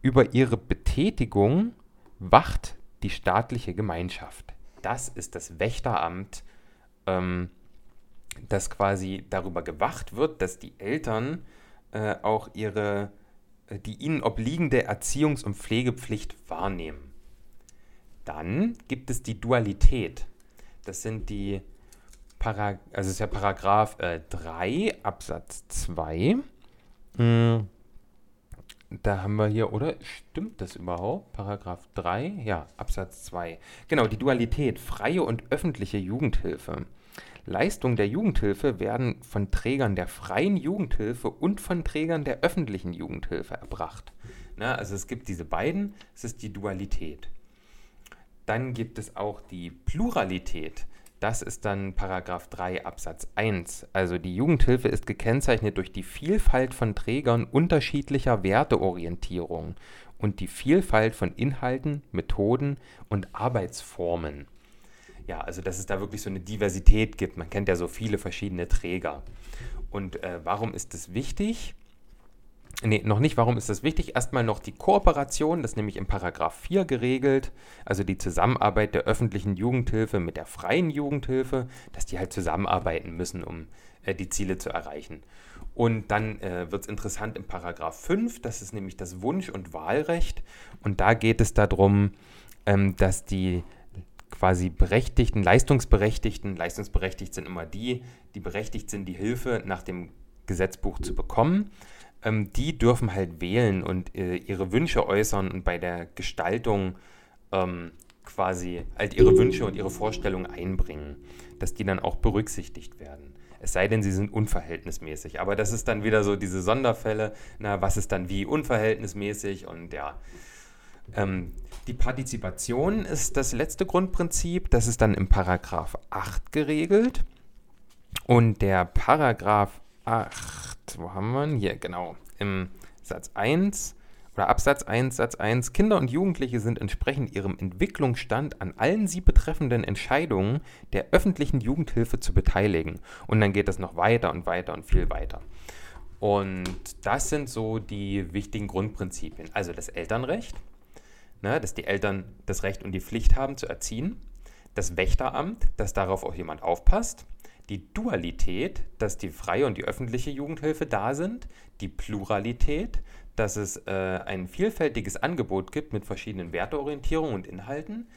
Über ihre Betätigung wacht die staatliche Gemeinschaft. Das ist das Wächteramt, ähm, das quasi darüber gewacht wird, dass die Eltern äh, auch ihre, äh, die ihnen obliegende Erziehungs- und Pflegepflicht wahrnehmen. Dann gibt es die Dualität. Das sind die Parag also ist ja Paragraph äh, 3 Absatz 2. Hm. Da haben wir hier, oder? Stimmt das überhaupt? Paragraph 3? Ja, Absatz 2. Genau, die Dualität, freie und öffentliche Jugendhilfe. Leistungen der Jugendhilfe werden von Trägern der freien Jugendhilfe und von Trägern der öffentlichen Jugendhilfe erbracht. Na, also es gibt diese beiden, es ist die Dualität. Dann gibt es auch die Pluralität. Das ist dann Paragraph 3 Absatz 1. Also die Jugendhilfe ist gekennzeichnet durch die Vielfalt von Trägern unterschiedlicher Werteorientierung und die Vielfalt von Inhalten, Methoden und Arbeitsformen. Ja, also dass es da wirklich so eine Diversität gibt. Man kennt ja so viele verschiedene Träger. Und äh, warum ist das wichtig? Nee, noch nicht. Warum ist das wichtig? Erstmal noch die Kooperation, das ist nämlich im Paragraph 4 geregelt, also die Zusammenarbeit der öffentlichen Jugendhilfe mit der freien Jugendhilfe, dass die halt zusammenarbeiten müssen, um äh, die Ziele zu erreichen. Und dann äh, wird es interessant im Paragraph 5, das ist nämlich das Wunsch- und Wahlrecht. Und da geht es darum, ähm, dass die quasi Berechtigten, Leistungsberechtigten, leistungsberechtigt sind immer die, die berechtigt sind, die Hilfe nach dem Gesetzbuch zu bekommen ähm, die dürfen halt wählen und äh, ihre Wünsche äußern und bei der Gestaltung ähm, quasi halt ihre Wünsche und ihre Vorstellungen einbringen, dass die dann auch berücksichtigt werden. Es sei denn, sie sind unverhältnismäßig. Aber das ist dann wieder so diese Sonderfälle, na, was ist dann wie unverhältnismäßig und ja. Ähm, die Partizipation ist das letzte Grundprinzip, das ist dann im Paragraph 8 geregelt. Und der Paragraph 8, wo haben wir ihn? Hier, genau. Im Satz 1 oder Absatz 1, Satz 1. Kinder und Jugendliche sind entsprechend ihrem Entwicklungsstand an allen sie betreffenden Entscheidungen der öffentlichen Jugendhilfe zu beteiligen. Und dann geht das noch weiter und weiter und viel weiter. Und das sind so die wichtigen Grundprinzipien. Also das Elternrecht, ne, dass die Eltern das Recht und die Pflicht haben zu erziehen. Das Wächteramt, dass darauf auch jemand aufpasst die Dualität, dass die freie und die öffentliche Jugendhilfe da sind, die Pluralität, dass es äh, ein vielfältiges Angebot gibt mit verschiedenen Werteorientierungen und Inhalten,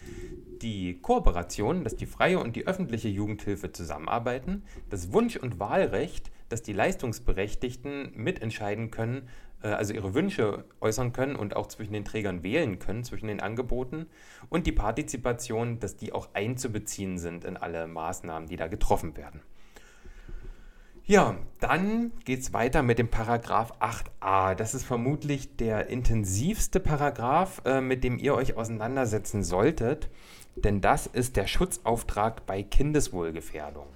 die Kooperation, dass die freie und die öffentliche Jugendhilfe zusammenarbeiten, das Wunsch- und Wahlrecht, dass die Leistungsberechtigten mitentscheiden können, also ihre Wünsche äußern können und auch zwischen den Trägern wählen können, zwischen den Angeboten und die Partizipation, dass die auch einzubeziehen sind in alle Maßnahmen, die da getroffen werden. Ja, dann geht es weiter mit dem Paragraph 8a. Das ist vermutlich der intensivste Paragraph, äh, mit dem ihr euch auseinandersetzen solltet, denn das ist der Schutzauftrag bei Kindeswohlgefährdung.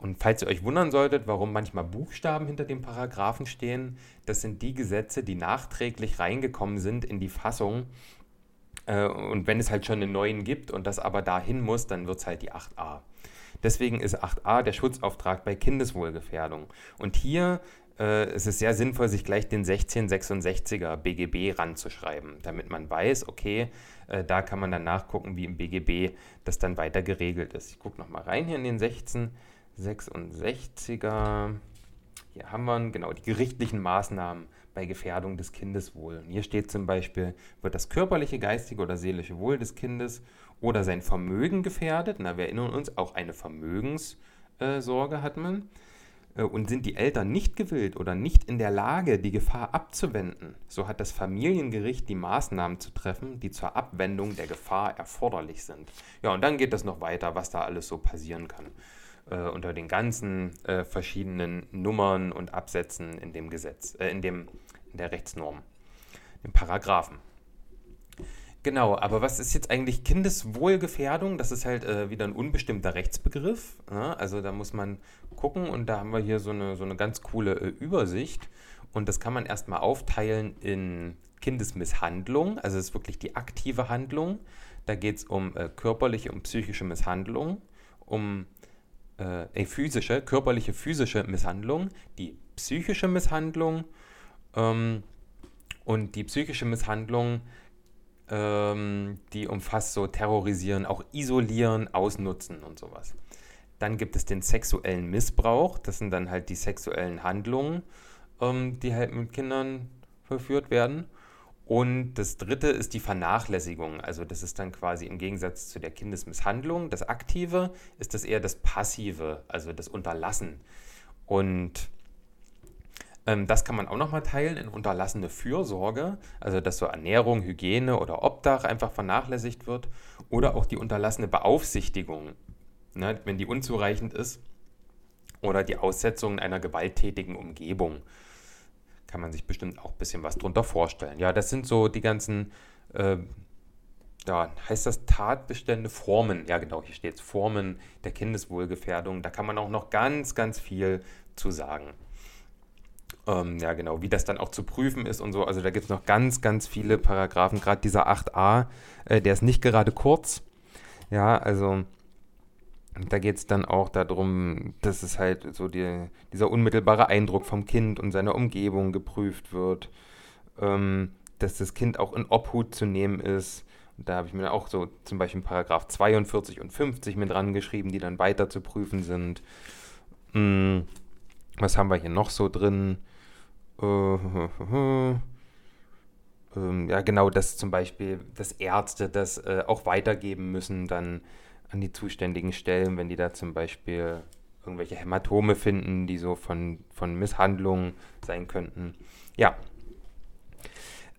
Und falls ihr euch wundern solltet, warum manchmal Buchstaben hinter dem Paragraphen stehen, das sind die Gesetze, die nachträglich reingekommen sind in die Fassung. Äh, und wenn es halt schon einen neuen gibt und das aber dahin muss, dann wird es halt die 8a. Deswegen ist 8a der Schutzauftrag bei Kindeswohlgefährdung. Und hier äh, ist es sehr sinnvoll, sich gleich den 1666er BGB ranzuschreiben, damit man weiß, okay, äh, da kann man dann nachgucken, wie im BGB das dann weiter geregelt ist. Ich gucke nochmal rein hier in den 16. 66er. Hier haben wir genau die gerichtlichen Maßnahmen bei Gefährdung des Kindeswohl. hier steht zum Beispiel, wird das körperliche, geistige oder seelische Wohl des Kindes oder sein Vermögen gefährdet. Na, wir erinnern uns, auch eine Vermögenssorge hat man. Äh, und sind die Eltern nicht gewillt oder nicht in der Lage, die Gefahr abzuwenden, so hat das Familiengericht die Maßnahmen zu treffen, die zur Abwendung der Gefahr erforderlich sind. Ja, und dann geht das noch weiter, was da alles so passieren kann äh, unter den ganzen äh, verschiedenen Nummern und Absätzen in dem Gesetz, äh, in, dem, in der Rechtsnorm, im Paragraphen. Genau, aber was ist jetzt eigentlich Kindeswohlgefährdung? Das ist halt äh, wieder ein unbestimmter Rechtsbegriff. Ja? Also da muss man gucken und da haben wir hier so eine, so eine ganz coole äh, Übersicht. Und das kann man erstmal aufteilen in Kindesmisshandlung, also es ist wirklich die aktive Handlung. Da geht es um äh, körperliche und psychische Misshandlung, um äh, physische, körperliche, physische Misshandlung, die psychische Misshandlung ähm, und die psychische Misshandlung Ähm, die umfasst so terrorisieren, auch isolieren, ausnutzen und sowas. Dann gibt es den sexuellen Missbrauch. Das sind dann halt die sexuellen Handlungen, ähm, die halt mit Kindern verführt werden. Und das dritte ist die Vernachlässigung. Also das ist dann quasi im Gegensatz zu der Kindesmisshandlung. Das Aktive ist das eher das Passive, also das Unterlassen. Und ähm, das kann man auch nochmal teilen in unterlassene Fürsorge, also dass so Ernährung, Hygiene oder Obdach einfach vernachlässigt wird. Oder auch die unterlassene Beaufsichtigung, ne, wenn die unzureichend ist. Oder die Aussetzung in einer gewalttätigen Umgebung. Kann man sich bestimmt auch ein bisschen was drunter vorstellen. Ja, das sind so die ganzen, äh, da heißt das Tatbestände, Formen. Ja, genau, hier steht es, Formen der Kindeswohlgefährdung. Da kann man auch noch ganz, ganz viel zu sagen. Ähm, ja, genau, wie das dann auch zu prüfen ist und so. Also da gibt es noch ganz, ganz viele Paragraphen. Gerade dieser 8a, äh, der ist nicht gerade kurz. Ja, also da geht es dann auch darum, dass es halt so die, dieser unmittelbare Eindruck vom Kind und seiner Umgebung geprüft wird. Ähm, dass das Kind auch in Obhut zu nehmen ist. Und da habe ich mir auch so zum Beispiel Paragraph 42 und 50 mit dran geschrieben, die dann weiter zu prüfen sind. Hm, was haben wir hier noch so drin? Äh, ähm, ja, genau, dass zum Beispiel, dass Ärzte das äh, auch weitergeben müssen dann an die zuständigen Stellen, wenn die da zum Beispiel irgendwelche Hämatome finden, die so von, von Misshandlungen sein könnten. Ja.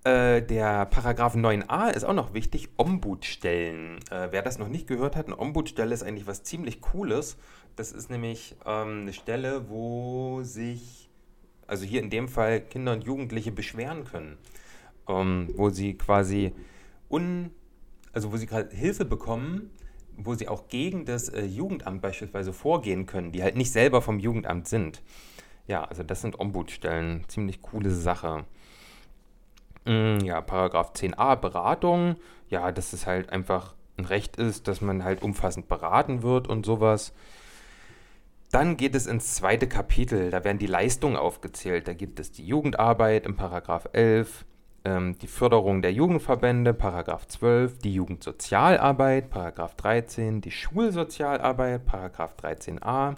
Äh, der Paragraph 9a ist auch noch wichtig, Ombudsstellen. Äh, wer das noch nicht gehört hat, eine Ombudsstelle ist eigentlich was ziemlich Cooles. Das ist nämlich ähm, eine Stelle, wo sich also hier in dem Fall Kinder und Jugendliche beschweren können, ähm, wo sie quasi un, also wo sie Hilfe bekommen, wo sie auch gegen das äh, Jugendamt beispielsweise vorgehen können, die halt nicht selber vom Jugendamt sind. Ja, also das sind Ombudsstellen, ziemlich coole Sache. Mm, ja, Paragraph 10a, Beratung. Ja, dass es halt einfach ein Recht ist, dass man halt umfassend beraten wird und sowas. Dann geht es ins zweite Kapitel, da werden die Leistungen aufgezählt. Da gibt es die Jugendarbeit im Paragraph 11, ähm, die Förderung der Jugendverbände, Paragraph 12, die Jugendsozialarbeit, Paragraph 13, die Schulsozialarbeit, Paragraph 13a,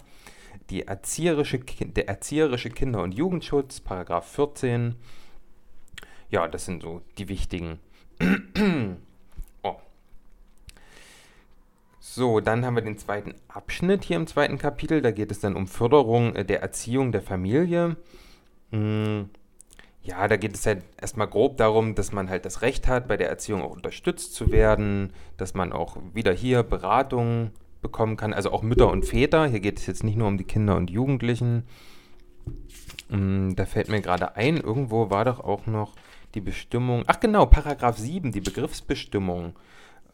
die erzieherische, der erzieherische Kinder- und Jugendschutz, Paragraph 14. Ja, das sind so die wichtigen. So, dann haben wir den zweiten Abschnitt hier im zweiten Kapitel. Da geht es dann um Förderung äh, der Erziehung der Familie. Hm, ja, da geht es halt erstmal grob darum, dass man halt das Recht hat, bei der Erziehung auch unterstützt zu werden, dass man auch wieder hier Beratung bekommen kann, also auch Mütter und Väter. Hier geht es jetzt nicht nur um die Kinder und Jugendlichen. Hm, da fällt mir gerade ein, irgendwo war doch auch noch die Bestimmung, ach genau, Paragraph 7, die Begriffsbestimmung.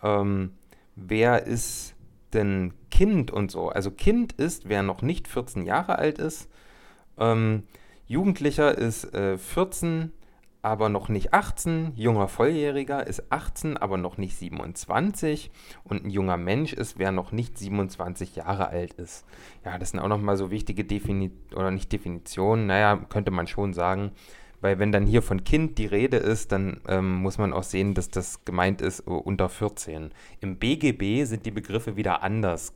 Ähm, wer ist denn Kind und so. Also Kind ist, wer noch nicht 14 Jahre alt ist. Ähm, Jugendlicher ist äh, 14, aber noch nicht 18. Junger Volljähriger ist 18, aber noch nicht 27. Und ein junger Mensch ist, wer noch nicht 27 Jahre alt ist. Ja, das sind auch nochmal so wichtige Definitionen, oder nicht Definitionen, naja, könnte man schon sagen. Weil wenn dann hier von Kind die Rede ist, dann ähm, muss man auch sehen, dass das gemeint ist uh, unter 14. Im BGB sind die Begriffe wieder anders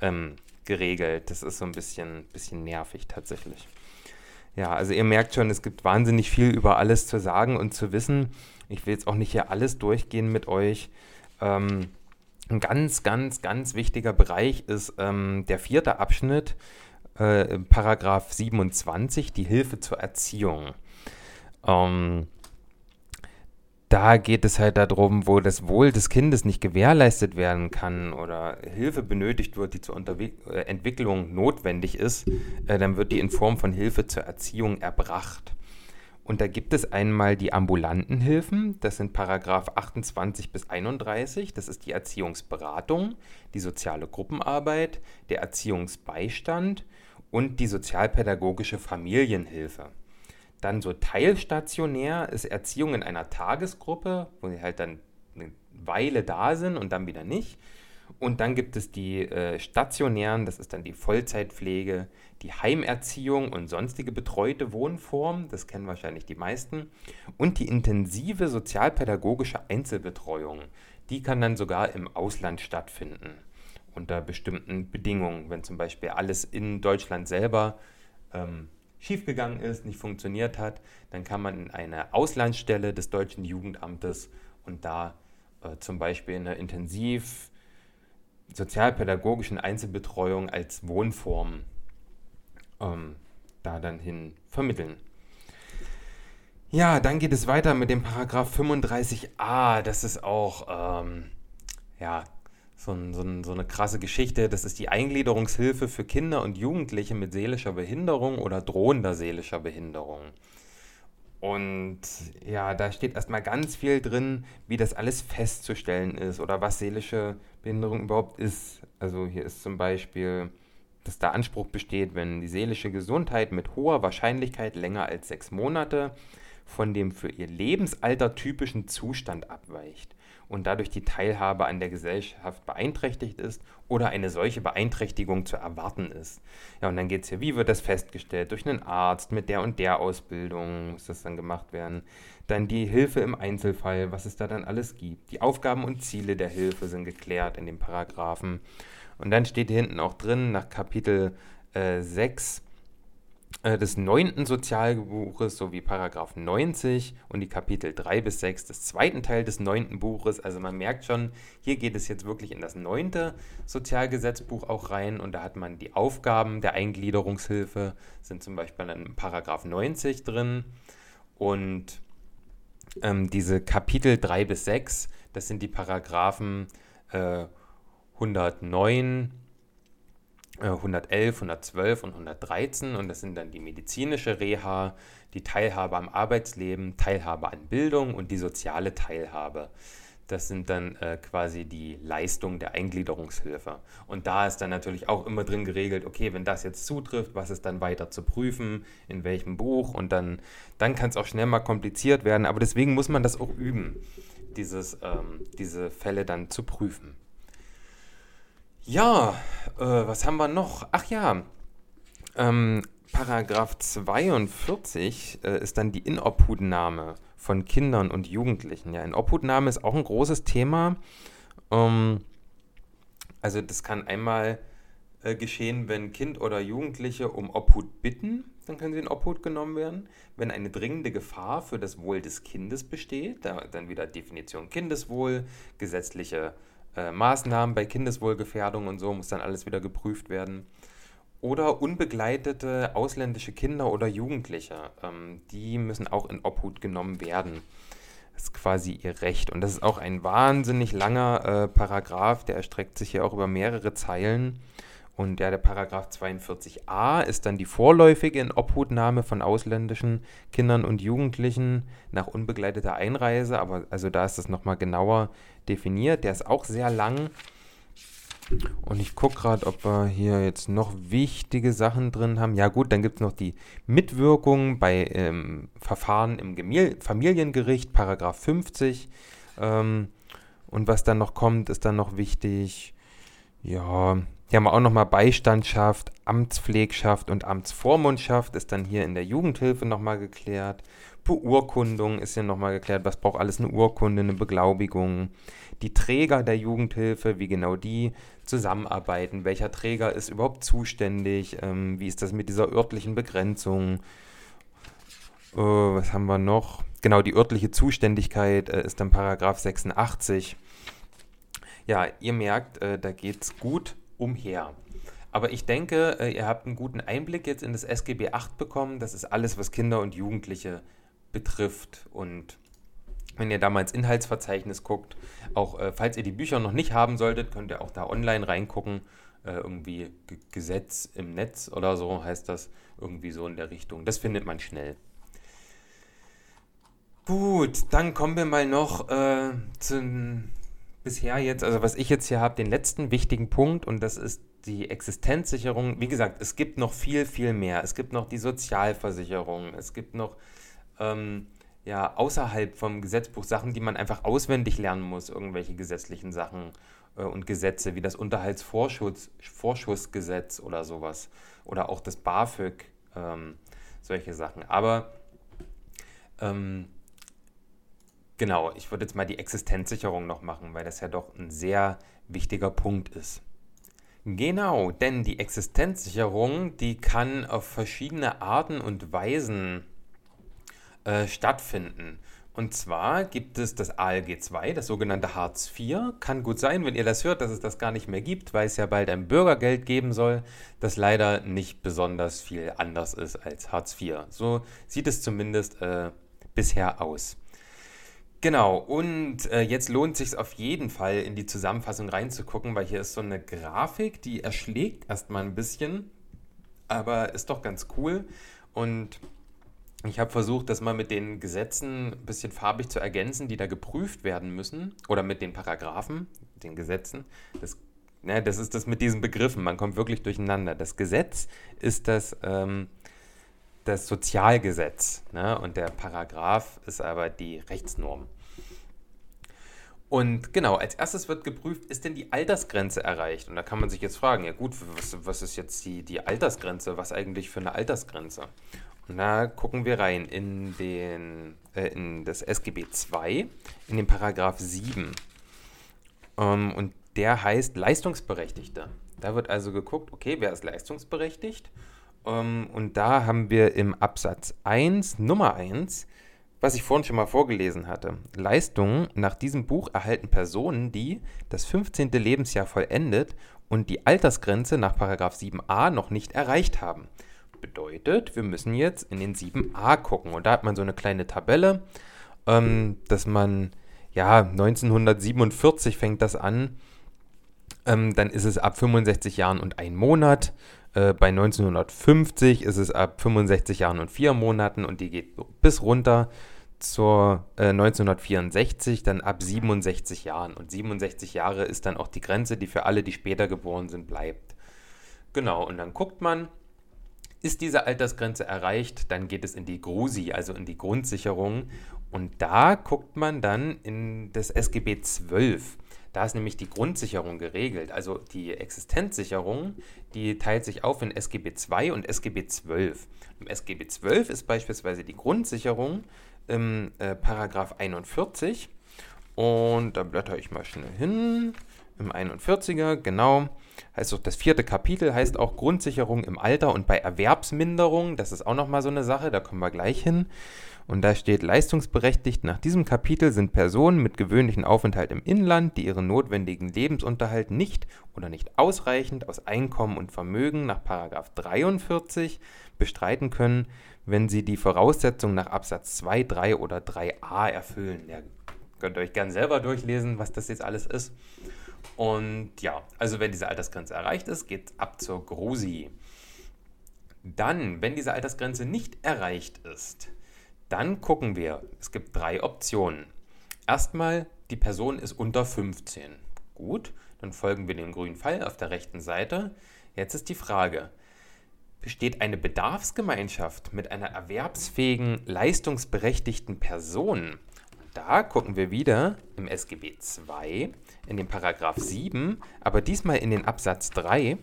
ähm, geregelt. Das ist so ein bisschen, bisschen nervig tatsächlich. Ja, also ihr merkt schon, es gibt wahnsinnig viel über alles zu sagen und zu wissen. Ich will jetzt auch nicht hier alles durchgehen mit euch. Ähm, ein ganz, ganz, ganz wichtiger Bereich ist ähm, der vierte Abschnitt, äh, Paragraph 27, die Hilfe zur Erziehung. Ähm, da geht es halt darum, wo das Wohl des Kindes nicht gewährleistet werden kann oder Hilfe benötigt wird, die zur Unterwe äh, Entwicklung notwendig ist, äh, dann wird die in Form von Hilfe zur Erziehung erbracht. Und da gibt es einmal die ambulanten Hilfen, das sind Paragraph 28 bis 31, das ist die Erziehungsberatung, die soziale Gruppenarbeit, der Erziehungsbeistand und die sozialpädagogische Familienhilfe. Dann so teilstationär ist Erziehung in einer Tagesgruppe, wo sie halt dann eine Weile da sind und dann wieder nicht. Und dann gibt es die äh, stationären, das ist dann die Vollzeitpflege, die Heimerziehung und sonstige betreute Wohnform, das kennen wahrscheinlich die meisten, und die intensive sozialpädagogische Einzelbetreuung, die kann dann sogar im Ausland stattfinden, unter bestimmten Bedingungen, wenn zum Beispiel alles in Deutschland selber ähm, schiefgegangen ist, nicht funktioniert hat, dann kann man in eine Auslandsstelle des deutschen Jugendamtes und da äh, zum Beispiel eine intensiv sozialpädagogischen Einzelbetreuung als Wohnform ähm, da dann hin vermitteln. Ja, dann geht es weiter mit dem Paragraph 35a. Das ist auch ähm, ja, so, ein, so, ein, so, eine krasse Geschichte. Das ist die Eingliederungshilfe für Kinder und Jugendliche mit seelischer Behinderung oder drohender seelischer Behinderung. Und ja, da steht erstmal ganz viel drin, wie das alles festzustellen ist oder was seelische Behinderung überhaupt ist. Also hier ist zum Beispiel, dass der Anspruch besteht, wenn die seelische Gesundheit mit hoher Wahrscheinlichkeit länger als sechs Monate von dem für ihr Lebensalter typischen Zustand abweicht und dadurch die Teilhabe an der Gesellschaft beeinträchtigt ist oder eine solche Beeinträchtigung zu erwarten ist. Ja, und dann geht es hier, wie wird das festgestellt? Durch einen Arzt mit der und der Ausbildung muss das dann gemacht werden. Dann die Hilfe im Einzelfall, was es da dann alles gibt. Die Aufgaben und Ziele der Hilfe sind geklärt in dem Paragraphen. Und dann steht hier hinten auch drin, nach Kapitel äh, 6, äh, des neunten Sozialbuches sowie Paragraph 90 und die Kapitel 3 bis 6 des zweiten Teil des neunten Buches. Also man merkt schon, hier geht es jetzt wirklich in das neunte Sozialgesetzbuch auch rein und da hat man die Aufgaben der Eingliederungshilfe, sind zum Beispiel in Paragraph 90 drin und ähm, diese Kapitel 3 bis 6, das sind die Paragraphen äh, 109 111, 112 und 113 und das sind dann die medizinische Reha, die Teilhabe am Arbeitsleben, Teilhabe an Bildung und die soziale Teilhabe. Das sind dann äh, quasi die Leistungen der Eingliederungshilfe. Und da ist dann natürlich auch immer drin geregelt, okay, wenn das jetzt zutrifft, was ist dann weiter zu prüfen, in welchem Buch und dann, dann kann es auch schnell mal kompliziert werden. Aber deswegen muss man das auch üben, dieses, ähm, diese Fälle dann zu prüfen. Ja, äh, was haben wir noch? Ach ja, ähm, Paragraph 42 äh, ist dann die Inobhutnahme von Kindern und Jugendlichen. Ja, Inobhutnahme ist auch ein großes Thema. Ähm, also das kann einmal äh, geschehen, wenn Kind oder Jugendliche um Obhut bitten, dann können sie in Obhut genommen werden. Wenn eine dringende Gefahr für das Wohl des Kindes besteht, da, dann wieder Definition Kindeswohl, gesetzliche äh, Maßnahmen bei Kindeswohlgefährdung und so muss dann alles wieder geprüft werden. Oder unbegleitete ausländische Kinder oder Jugendliche, ähm, die müssen auch in Obhut genommen werden. Das ist quasi ihr Recht. Und das ist auch ein wahnsinnig langer äh, Paragraph, der erstreckt sich hier auch über mehrere Zeilen. Und ja, der Paragraph 42a ist dann die vorläufige Inobhutnahme von ausländischen Kindern und Jugendlichen nach unbegleiteter Einreise. Aber also da ist das nochmal genauer definiert. Der ist auch sehr lang. Und ich gucke gerade, ob wir hier jetzt noch wichtige Sachen drin haben. Ja gut, dann gibt es noch die Mitwirkung bei ähm, Verfahren im Gemil Familiengericht, Paragraph 50. Ähm, und was dann noch kommt, ist dann noch wichtig. Ja, hier haben auch nochmal Beistandschaft, Amtspflegschaft und Amtsvormundschaft ist dann hier in der Jugendhilfe nochmal geklärt. Beurkundung ist hier nochmal geklärt, was braucht alles eine Urkunde, eine Beglaubigung. Die Träger der Jugendhilfe, wie genau die zusammenarbeiten, welcher Träger ist überhaupt zuständig, ähm, wie ist das mit dieser örtlichen Begrenzung. Äh, was haben wir noch? Genau, die örtliche Zuständigkeit äh, ist dann Paragraph 86. Ja, ihr merkt, äh, da geht es gut umher. Aber ich denke, äh, ihr habt einen guten Einblick jetzt in das SGB 8 bekommen. Das ist alles, was Kinder und Jugendliche betrifft. Und wenn ihr da mal ins Inhaltsverzeichnis guckt, auch äh, falls ihr die Bücher noch nicht haben solltet, könnt ihr auch da online reingucken. Äh, irgendwie G Gesetz im Netz oder so heißt das. Irgendwie so in der Richtung. Das findet man schnell. Gut, dann kommen wir mal noch äh, zu bisher jetzt, also was ich jetzt hier habe, den letzten wichtigen Punkt und das ist die Existenzsicherung. Wie gesagt, es gibt noch viel, viel mehr. Es gibt noch die Sozialversicherung. Es gibt noch ähm, ja, außerhalb vom Gesetzbuch Sachen, die man einfach auswendig lernen muss, irgendwelche gesetzlichen Sachen. äh, und Gesetze wie das Unterhaltsvorschussgesetz oder sowas oder auch das BAföG, ähm, solche Sachen. Aber ähm, genau, ich würde jetzt mal die Existenzsicherung noch machen, weil das ja doch ein sehr wichtiger Punkt ist. Genau, denn die Existenzsicherung, die kann auf verschiedene Arten und Weisen äh, stattfinden. Und zwar gibt es das ALG 2, das sogenannte Hartz IV. Kann gut sein, wenn ihr das hört, dass es das gar nicht mehr gibt, weil es ja bald ein Bürgergeld geben soll, das leider nicht besonders viel anders ist als Hartz IV. So sieht es zumindest äh, bisher aus. Genau, und äh, jetzt lohnt sich auf jeden Fall in die Zusammenfassung reinzugucken, weil hier ist so eine Grafik, die erschlägt erstmal ein bisschen, aber ist doch ganz cool. Und ich habe versucht, das mal mit den Gesetzen ein bisschen farbig zu ergänzen, die da geprüft werden müssen. Oder mit den Paragraphen, den Gesetzen. Das, ne, das ist das mit diesen Begriffen. Man kommt wirklich durcheinander. Das Gesetz ist das, ähm, das Sozialgesetz. Ne? Und der Paragraph ist aber die Rechtsnorm. Und genau, als erstes wird geprüft, ist denn die Altersgrenze erreicht? Und da kann man sich jetzt fragen, ja gut, was, was ist jetzt die, die Altersgrenze? Was eigentlich für eine Altersgrenze? Und da gucken wir rein in, den, äh, in das SGB II, in den Paragraph 7. Ähm, und der heißt Leistungsberechtigte. Da wird also geguckt, okay, wer ist leistungsberechtigt? Ähm, und da haben wir im Absatz 1, Nummer 1, was ich vorhin schon mal vorgelesen hatte. Leistungen nach diesem Buch erhalten Personen, die das 15. Lebensjahr vollendet und die Altersgrenze nach 7a noch nicht erreicht haben. Bedeutet, wir müssen jetzt in den 7a gucken. Und da hat man so eine kleine Tabelle, ähm, dass man, ja, 1947 fängt das an. Ähm, dann ist es ab 65 Jahren und ein Monat. Äh, bei 1950 ist es ab 65 Jahren und vier Monaten und die geht bis runter zur äh, 1964, dann ab 67 Jahren. Und 67 Jahre ist dann auch die Grenze, die für alle, die später geboren sind, bleibt. Genau, und dann guckt man, ist diese Altersgrenze erreicht, dann geht es in die GRUSI, also in die Grundsicherung. Und da guckt man dann in das SGB 12. Da ist nämlich die Grundsicherung geregelt. Also die Existenzsicherung, die teilt sich auf in SGB 2 und SGB 12. Im SGB 12 ist beispielsweise die Grundsicherung im äh, Paragraph 41. Und da blätter ich mal schnell hin. Im 41er, genau. Heißt auch das vierte Kapitel heißt auch Grundsicherung im Alter und bei Erwerbsminderung. Das ist auch nochmal so eine Sache, da kommen wir gleich hin. Und da steht, leistungsberechtigt nach diesem Kapitel sind Personen mit gewöhnlichen Aufenthalt im Inland, die ihren notwendigen Lebensunterhalt nicht oder nicht ausreichend aus Einkommen und Vermögen nach 43 bestreiten können, wenn sie die Voraussetzungen nach Absatz 2, 3 oder 3a erfüllen. Ja, könnt ihr euch gerne selber durchlesen, was das jetzt alles ist. Und ja, also wenn diese Altersgrenze erreicht ist, geht es ab zur Grusi. Dann, wenn diese Altersgrenze nicht erreicht ist, dann gucken wir, es gibt drei Optionen. Erstmal, die Person ist unter 15. Gut, dann folgen wir dem grünen Pfeil auf der rechten Seite. Jetzt ist die Frage, besteht eine Bedarfsgemeinschaft mit einer erwerbsfähigen, leistungsberechtigten Person? Da gucken wir wieder im SGB II, in den Paragraph 7, aber diesmal in den Absatz 3,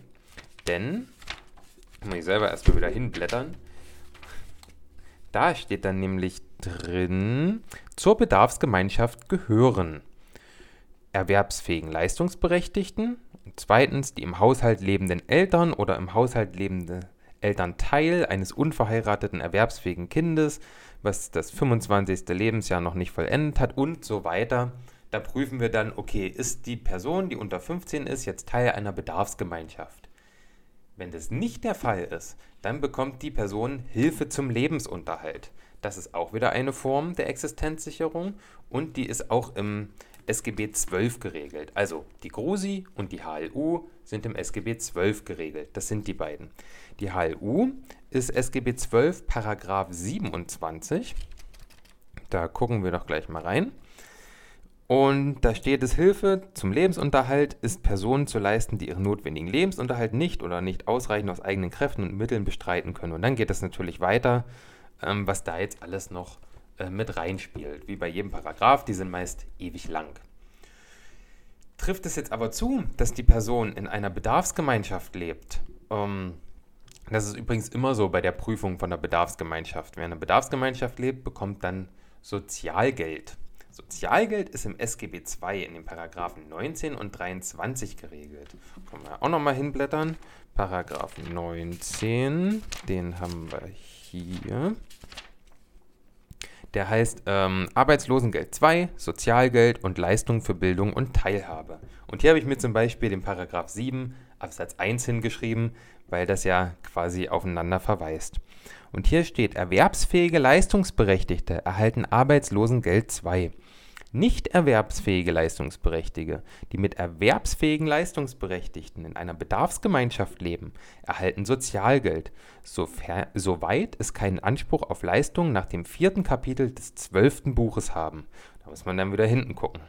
denn, muss ich selber erstmal wieder hinblättern, da steht dann nämlich drin, zur Bedarfsgemeinschaft gehören erwerbsfähigen Leistungsberechtigten, zweitens die im Haushalt lebenden Eltern oder im Haushalt lebende Elternteil eines unverheirateten erwerbsfähigen Kindes, was das 25. Lebensjahr noch nicht vollendet hat und so weiter. Da prüfen wir dann, okay, ist die Person, die unter 15 ist, jetzt Teil einer Bedarfsgemeinschaft? Wenn das nicht der Fall ist, dann bekommt die Person Hilfe zum Lebensunterhalt. Das ist auch wieder eine Form der Existenzsicherung und die ist auch im SGB 12 geregelt. Also die GRUSI und die HLU sind im SGB 12 geregelt. Das sind die beiden. Die HLU ist SGB 12 Paragraph 27. Da gucken wir doch gleich mal rein. Und da steht es, Hilfe zum Lebensunterhalt ist Personen zu leisten, die ihren notwendigen Lebensunterhalt nicht oder nicht ausreichend aus eigenen Kräften und Mitteln bestreiten können. Und dann geht es natürlich weiter, ähm, was da jetzt alles noch äh, mit reinspielt. Wie bei jedem Paragraph, die sind meist ewig lang. Trifft es jetzt aber zu, dass die Person in einer Bedarfsgemeinschaft lebt? Ähm, das ist übrigens immer so bei der Prüfung von der Bedarfsgemeinschaft. Wer in einer Bedarfsgemeinschaft lebt, bekommt dann Sozialgeld. Sozialgeld ist im SGB II in den Paragraphen 19 und 23 geregelt. Können wir auch nochmal hinblättern. Paragraph 19, den haben wir hier. Der heißt ähm, Arbeitslosengeld 2, Sozialgeld und Leistung für Bildung und Teilhabe. Und hier habe ich mir zum Beispiel den Paragraph 7 Absatz 1 hingeschrieben, weil das ja quasi aufeinander verweist. Und hier steht, erwerbsfähige Leistungsberechtigte erhalten Arbeitslosengeld 2. Nicht erwerbsfähige Leistungsberechtigte, die mit erwerbsfähigen Leistungsberechtigten in einer Bedarfsgemeinschaft leben, erhalten Sozialgeld, sofern, soweit es keinen Anspruch auf Leistungen nach dem vierten Kapitel des zwölften Buches haben. Da muss man dann wieder hinten gucken.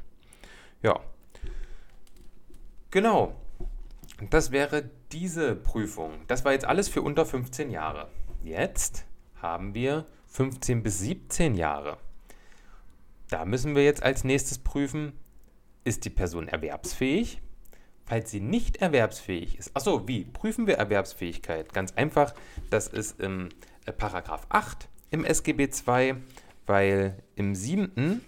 Ja. Genau. Das wäre diese Prüfung. Das war jetzt alles für unter 15 Jahre. Jetzt haben wir 15 bis 17 Jahre. Da müssen wir jetzt als nächstes prüfen, ist die Person erwerbsfähig? Falls sie nicht erwerbsfähig ist, achso, wie prüfen wir Erwerbsfähigkeit? Ganz einfach, das ist im äh, Paragraph 8 im SGB II, weil im siebten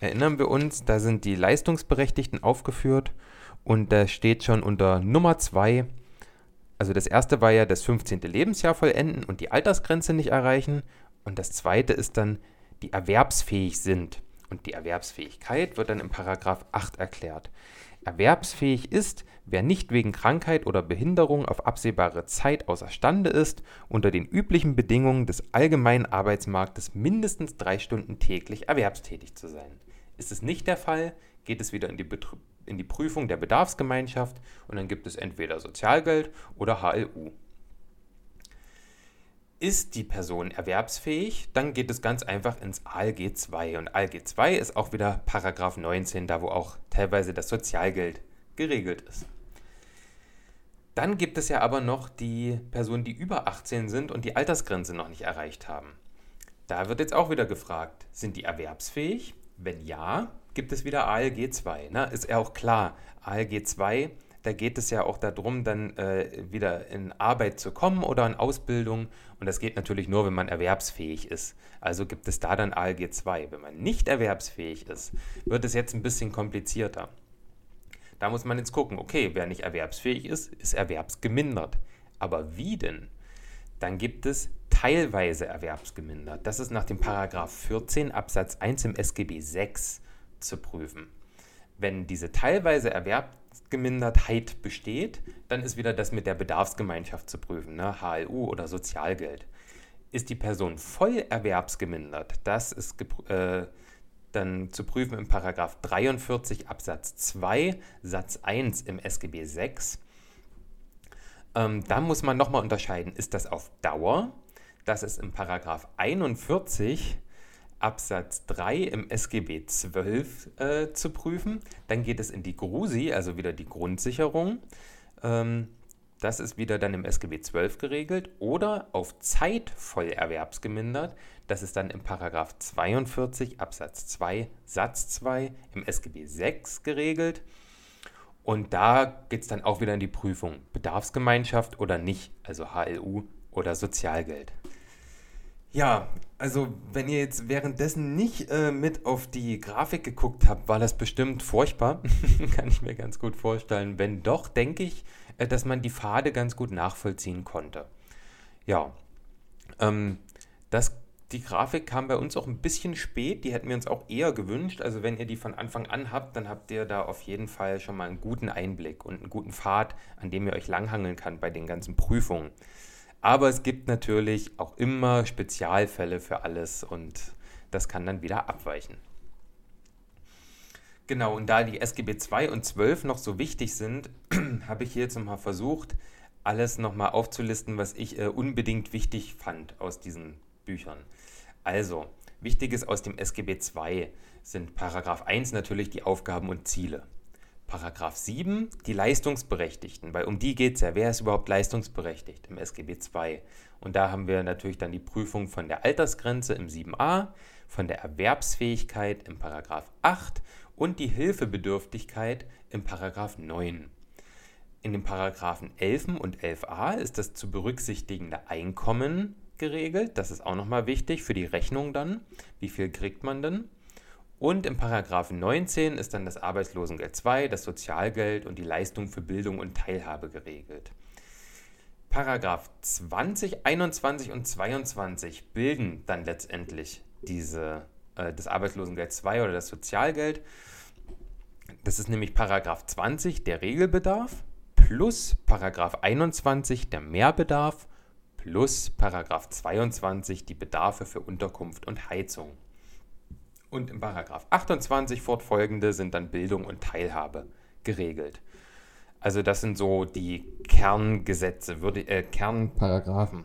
erinnern wir uns, da sind die Leistungsberechtigten aufgeführt und da steht schon unter Nummer 2, also das erste war ja das 15. Lebensjahr vollenden und die Altersgrenze nicht erreichen und das zweite ist dann, die erwerbsfähig sind. Und die Erwerbsfähigkeit wird dann im Paragraph 8 erklärt. Erwerbsfähig ist, wer nicht wegen Krankheit oder Behinderung auf absehbare Zeit außerstande ist, unter den üblichen Bedingungen des allgemeinen Arbeitsmarktes mindestens drei Stunden täglich erwerbstätig zu sein. Ist es nicht der Fall, geht es wieder in die, in die Prüfung der Bedarfsgemeinschaft und dann gibt es entweder Sozialgeld oder HLU. Ist die Person erwerbsfähig, dann geht es ganz einfach ins ALG 2. Und ALG 2 ist auch wieder Paragraph 19, da wo auch teilweise das Sozialgeld geregelt ist. Dann gibt es ja aber noch die Personen, die über 18 sind und die Altersgrenze noch nicht erreicht haben. Da wird jetzt auch wieder gefragt, sind die erwerbsfähig? Wenn ja, gibt es wieder ALG 2. Ne? Ist ja auch klar, ALG 2 da geht es ja auch darum, dann äh, wieder in Arbeit zu kommen oder in Ausbildung. Und das geht natürlich nur, wenn man erwerbsfähig ist. Also gibt es da dann ALG 2. Wenn man nicht erwerbsfähig ist, wird es jetzt ein bisschen komplizierter. Da muss man jetzt gucken, okay, wer nicht erwerbsfähig ist, ist erwerbsgemindert. Aber wie denn? Dann gibt es teilweise erwerbsgemindert. Das ist nach dem Paragraph 14 Absatz 1 im SGB 6 zu prüfen. Wenn diese teilweise Erwerbsgemindertheit besteht, dann ist wieder das mit der Bedarfsgemeinschaft zu prüfen, ne? HLU oder Sozialgeld. Ist die Person voll erwerbsgemindert, das ist äh, dann zu prüfen im Paragraph 43 Absatz 2 Satz 1 im SGB 6. Ähm, da muss man nochmal unterscheiden, ist das auf Dauer? Das ist im Paragraph 41 Absatz 3 im SGB 12 äh, zu prüfen. Dann geht es in die GRUSI, also wieder die Grundsicherung. Ähm, das ist wieder dann im SGB 12 geregelt. Oder auf Zeit voll erwerbsgemindert. Das ist dann im Paragraph 42 Absatz 2 Satz 2 im SGB 6 geregelt. Und da geht es dann auch wieder in die Prüfung. Bedarfsgemeinschaft oder nicht, also HLU oder Sozialgeld. Ja, also wenn ihr jetzt währenddessen nicht äh, mit auf die Grafik geguckt habt, war das bestimmt furchtbar. Kann ich mir ganz gut vorstellen. Wenn doch, denke ich, äh, dass man die Pfade ganz gut nachvollziehen konnte. Ja, ähm, das, die Grafik kam bei uns auch ein bisschen spät. Die hätten wir uns auch eher gewünscht. Also wenn ihr die von Anfang an habt, dann habt ihr da auf jeden Fall schon mal einen guten Einblick und einen guten Pfad, an dem ihr euch langhangeln kann bei den ganzen Prüfungen. Aber es gibt natürlich auch immer Spezialfälle für alles und das kann dann wieder abweichen. Genau, und da die SGB 2 und 12 noch so wichtig sind, habe ich hier jetzt nochmal versucht, alles nochmal aufzulisten, was ich äh, unbedingt wichtig fand aus diesen Büchern. Also, wichtiges aus dem SGB 2 sind Paragraph 1 natürlich die Aufgaben und Ziele. Paragraph 7, die Leistungsberechtigten, weil um die geht es ja. Wer ist überhaupt leistungsberechtigt im SGB II? Und da haben wir natürlich dann die Prüfung von der Altersgrenze im 7a, von der Erwerbsfähigkeit im Paragraph 8 und die Hilfebedürftigkeit im Paragraph 9. In den Paragraphen 11 und 11a ist das zu berücksichtigende Einkommen geregelt. Das ist auch nochmal wichtig für die Rechnung dann. Wie viel kriegt man denn? Und im Paragraphen 19 ist dann das Arbeitslosengeld 2, das Sozialgeld und die Leistung für Bildung und Teilhabe geregelt. Paragraph 20, 21 und 22 bilden dann letztendlich diese, äh, das Arbeitslosengeld 2 oder das Sozialgeld. Das ist nämlich Paragraph 20 der Regelbedarf plus Paragraph 21 der Mehrbedarf plus Paragraph 22 die Bedarfe für Unterkunft und Heizung. Und im Paragraph 28 fortfolgende sind dann Bildung und Teilhabe geregelt. Also das sind so die Kerngesetze, würde, äh, Kernparagraphen.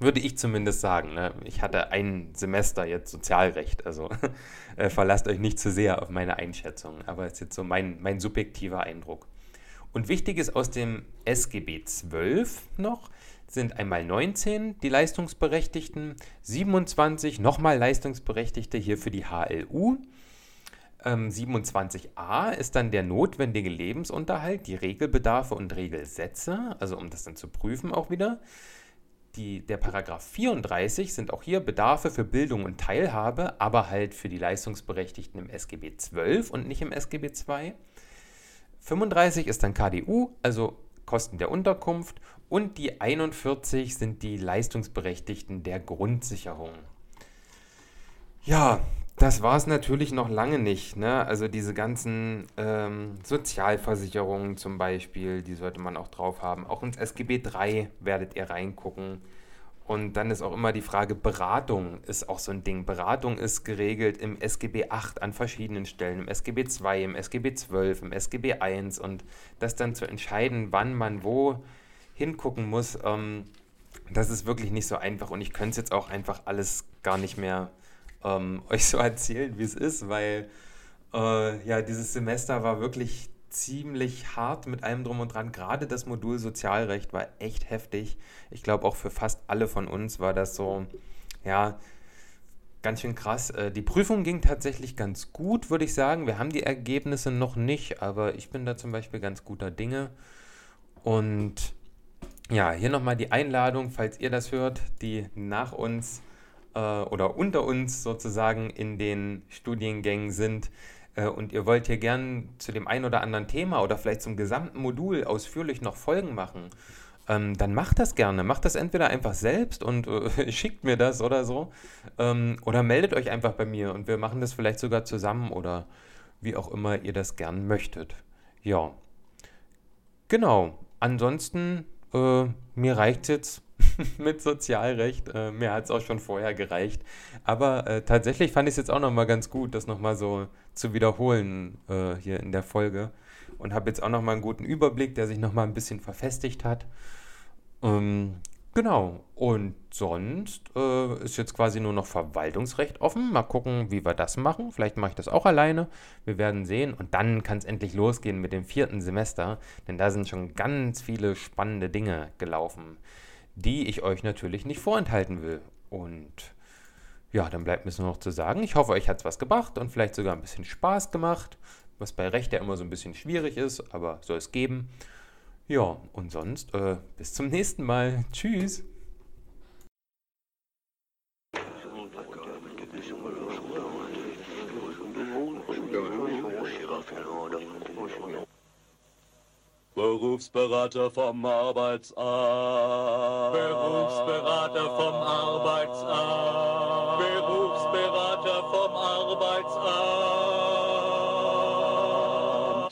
Würde ich zumindest sagen. Ne? Ich hatte ein Semester jetzt Sozialrecht, also äh, verlasst euch nicht zu sehr auf meine Einschätzung, aber es ist jetzt so mein, mein subjektiver Eindruck. Und wichtig ist aus dem SGB 12 noch, sind einmal 19 die Leistungsberechtigten, 27 nochmal Leistungsberechtigte hier für die HLU. Ähm, 27a ist dann der notwendige Lebensunterhalt, die Regelbedarfe und Regelsätze, also um das dann zu prüfen auch wieder. Die, der Paragraph 34 sind auch hier Bedarfe für Bildung und Teilhabe, aber halt für die Leistungsberechtigten im SGB 12 und nicht im SGB 2. 35 ist dann KDU, also Kosten der Unterkunft und die 41 sind die Leistungsberechtigten der Grundsicherung. Ja, das war es natürlich noch lange nicht. Ne? Also diese ganzen ähm, Sozialversicherungen zum Beispiel, die sollte man auch drauf haben. Auch ins SGB 3 werdet ihr reingucken. Und dann ist auch immer die Frage, Beratung ist auch so ein Ding. Beratung ist geregelt im SGB 8 an verschiedenen Stellen, im SGB 2, im SGB 12, im SGB 1 und das dann zu entscheiden, wann man wo hingucken muss, ähm, das ist wirklich nicht so einfach und ich könnte es jetzt auch einfach alles gar nicht mehr ähm, euch so erzählen, wie es ist, weil äh, ja, dieses Semester war wirklich ziemlich hart mit allem drum und dran. Gerade das Modul Sozialrecht war echt heftig. Ich glaube auch für fast alle von uns war das so, ja, ganz schön krass. Äh, die Prüfung ging tatsächlich ganz gut, würde ich sagen. Wir haben die Ergebnisse noch nicht, aber ich bin da zum Beispiel ganz guter Dinge. Und ja, hier nochmal die Einladung, falls ihr das hört, die nach uns äh, oder unter uns sozusagen in den Studiengängen sind äh, und ihr wollt hier gern zu dem einen oder anderen Thema oder vielleicht zum gesamten Modul ausführlich noch Folgen machen, ähm, dann macht das gerne. Macht das entweder einfach selbst und äh, schickt mir das oder so. Ähm, oder meldet euch einfach bei mir und wir machen das vielleicht sogar zusammen oder wie auch immer ihr das gern möchtet. Ja. Genau. Ansonsten, äh, mir reicht jetzt mit Sozialrecht. Äh, mir hat es auch schon vorher gereicht. Aber äh, tatsächlich fand ich es jetzt auch nochmal ganz gut, das nochmal so zu wiederholen äh, hier in der Folge. Und habe jetzt auch nochmal einen guten Überblick, der sich nochmal ein bisschen verfestigt hat. Ähm, genau. Und sonst äh, ist jetzt quasi nur noch Verwaltungsrecht offen. Mal gucken, wie wir das machen. Vielleicht mache ich das auch alleine. Wir werden sehen. Und dann kann es endlich losgehen mit dem vierten Semester. Denn da sind schon ganz viele spannende Dinge gelaufen die ich euch natürlich nicht vorenthalten will. Und ja, dann bleibt mir nur noch zu sagen, ich hoffe, euch hat es was gebracht und vielleicht sogar ein bisschen Spaß gemacht, was bei Recht ja immer so ein bisschen schwierig ist, aber soll es geben. Ja, und sonst äh, bis zum nächsten Mal. Tschüss. Berufsberater vom Arbeitsamt. Berufsberater vom Arbeitsamt.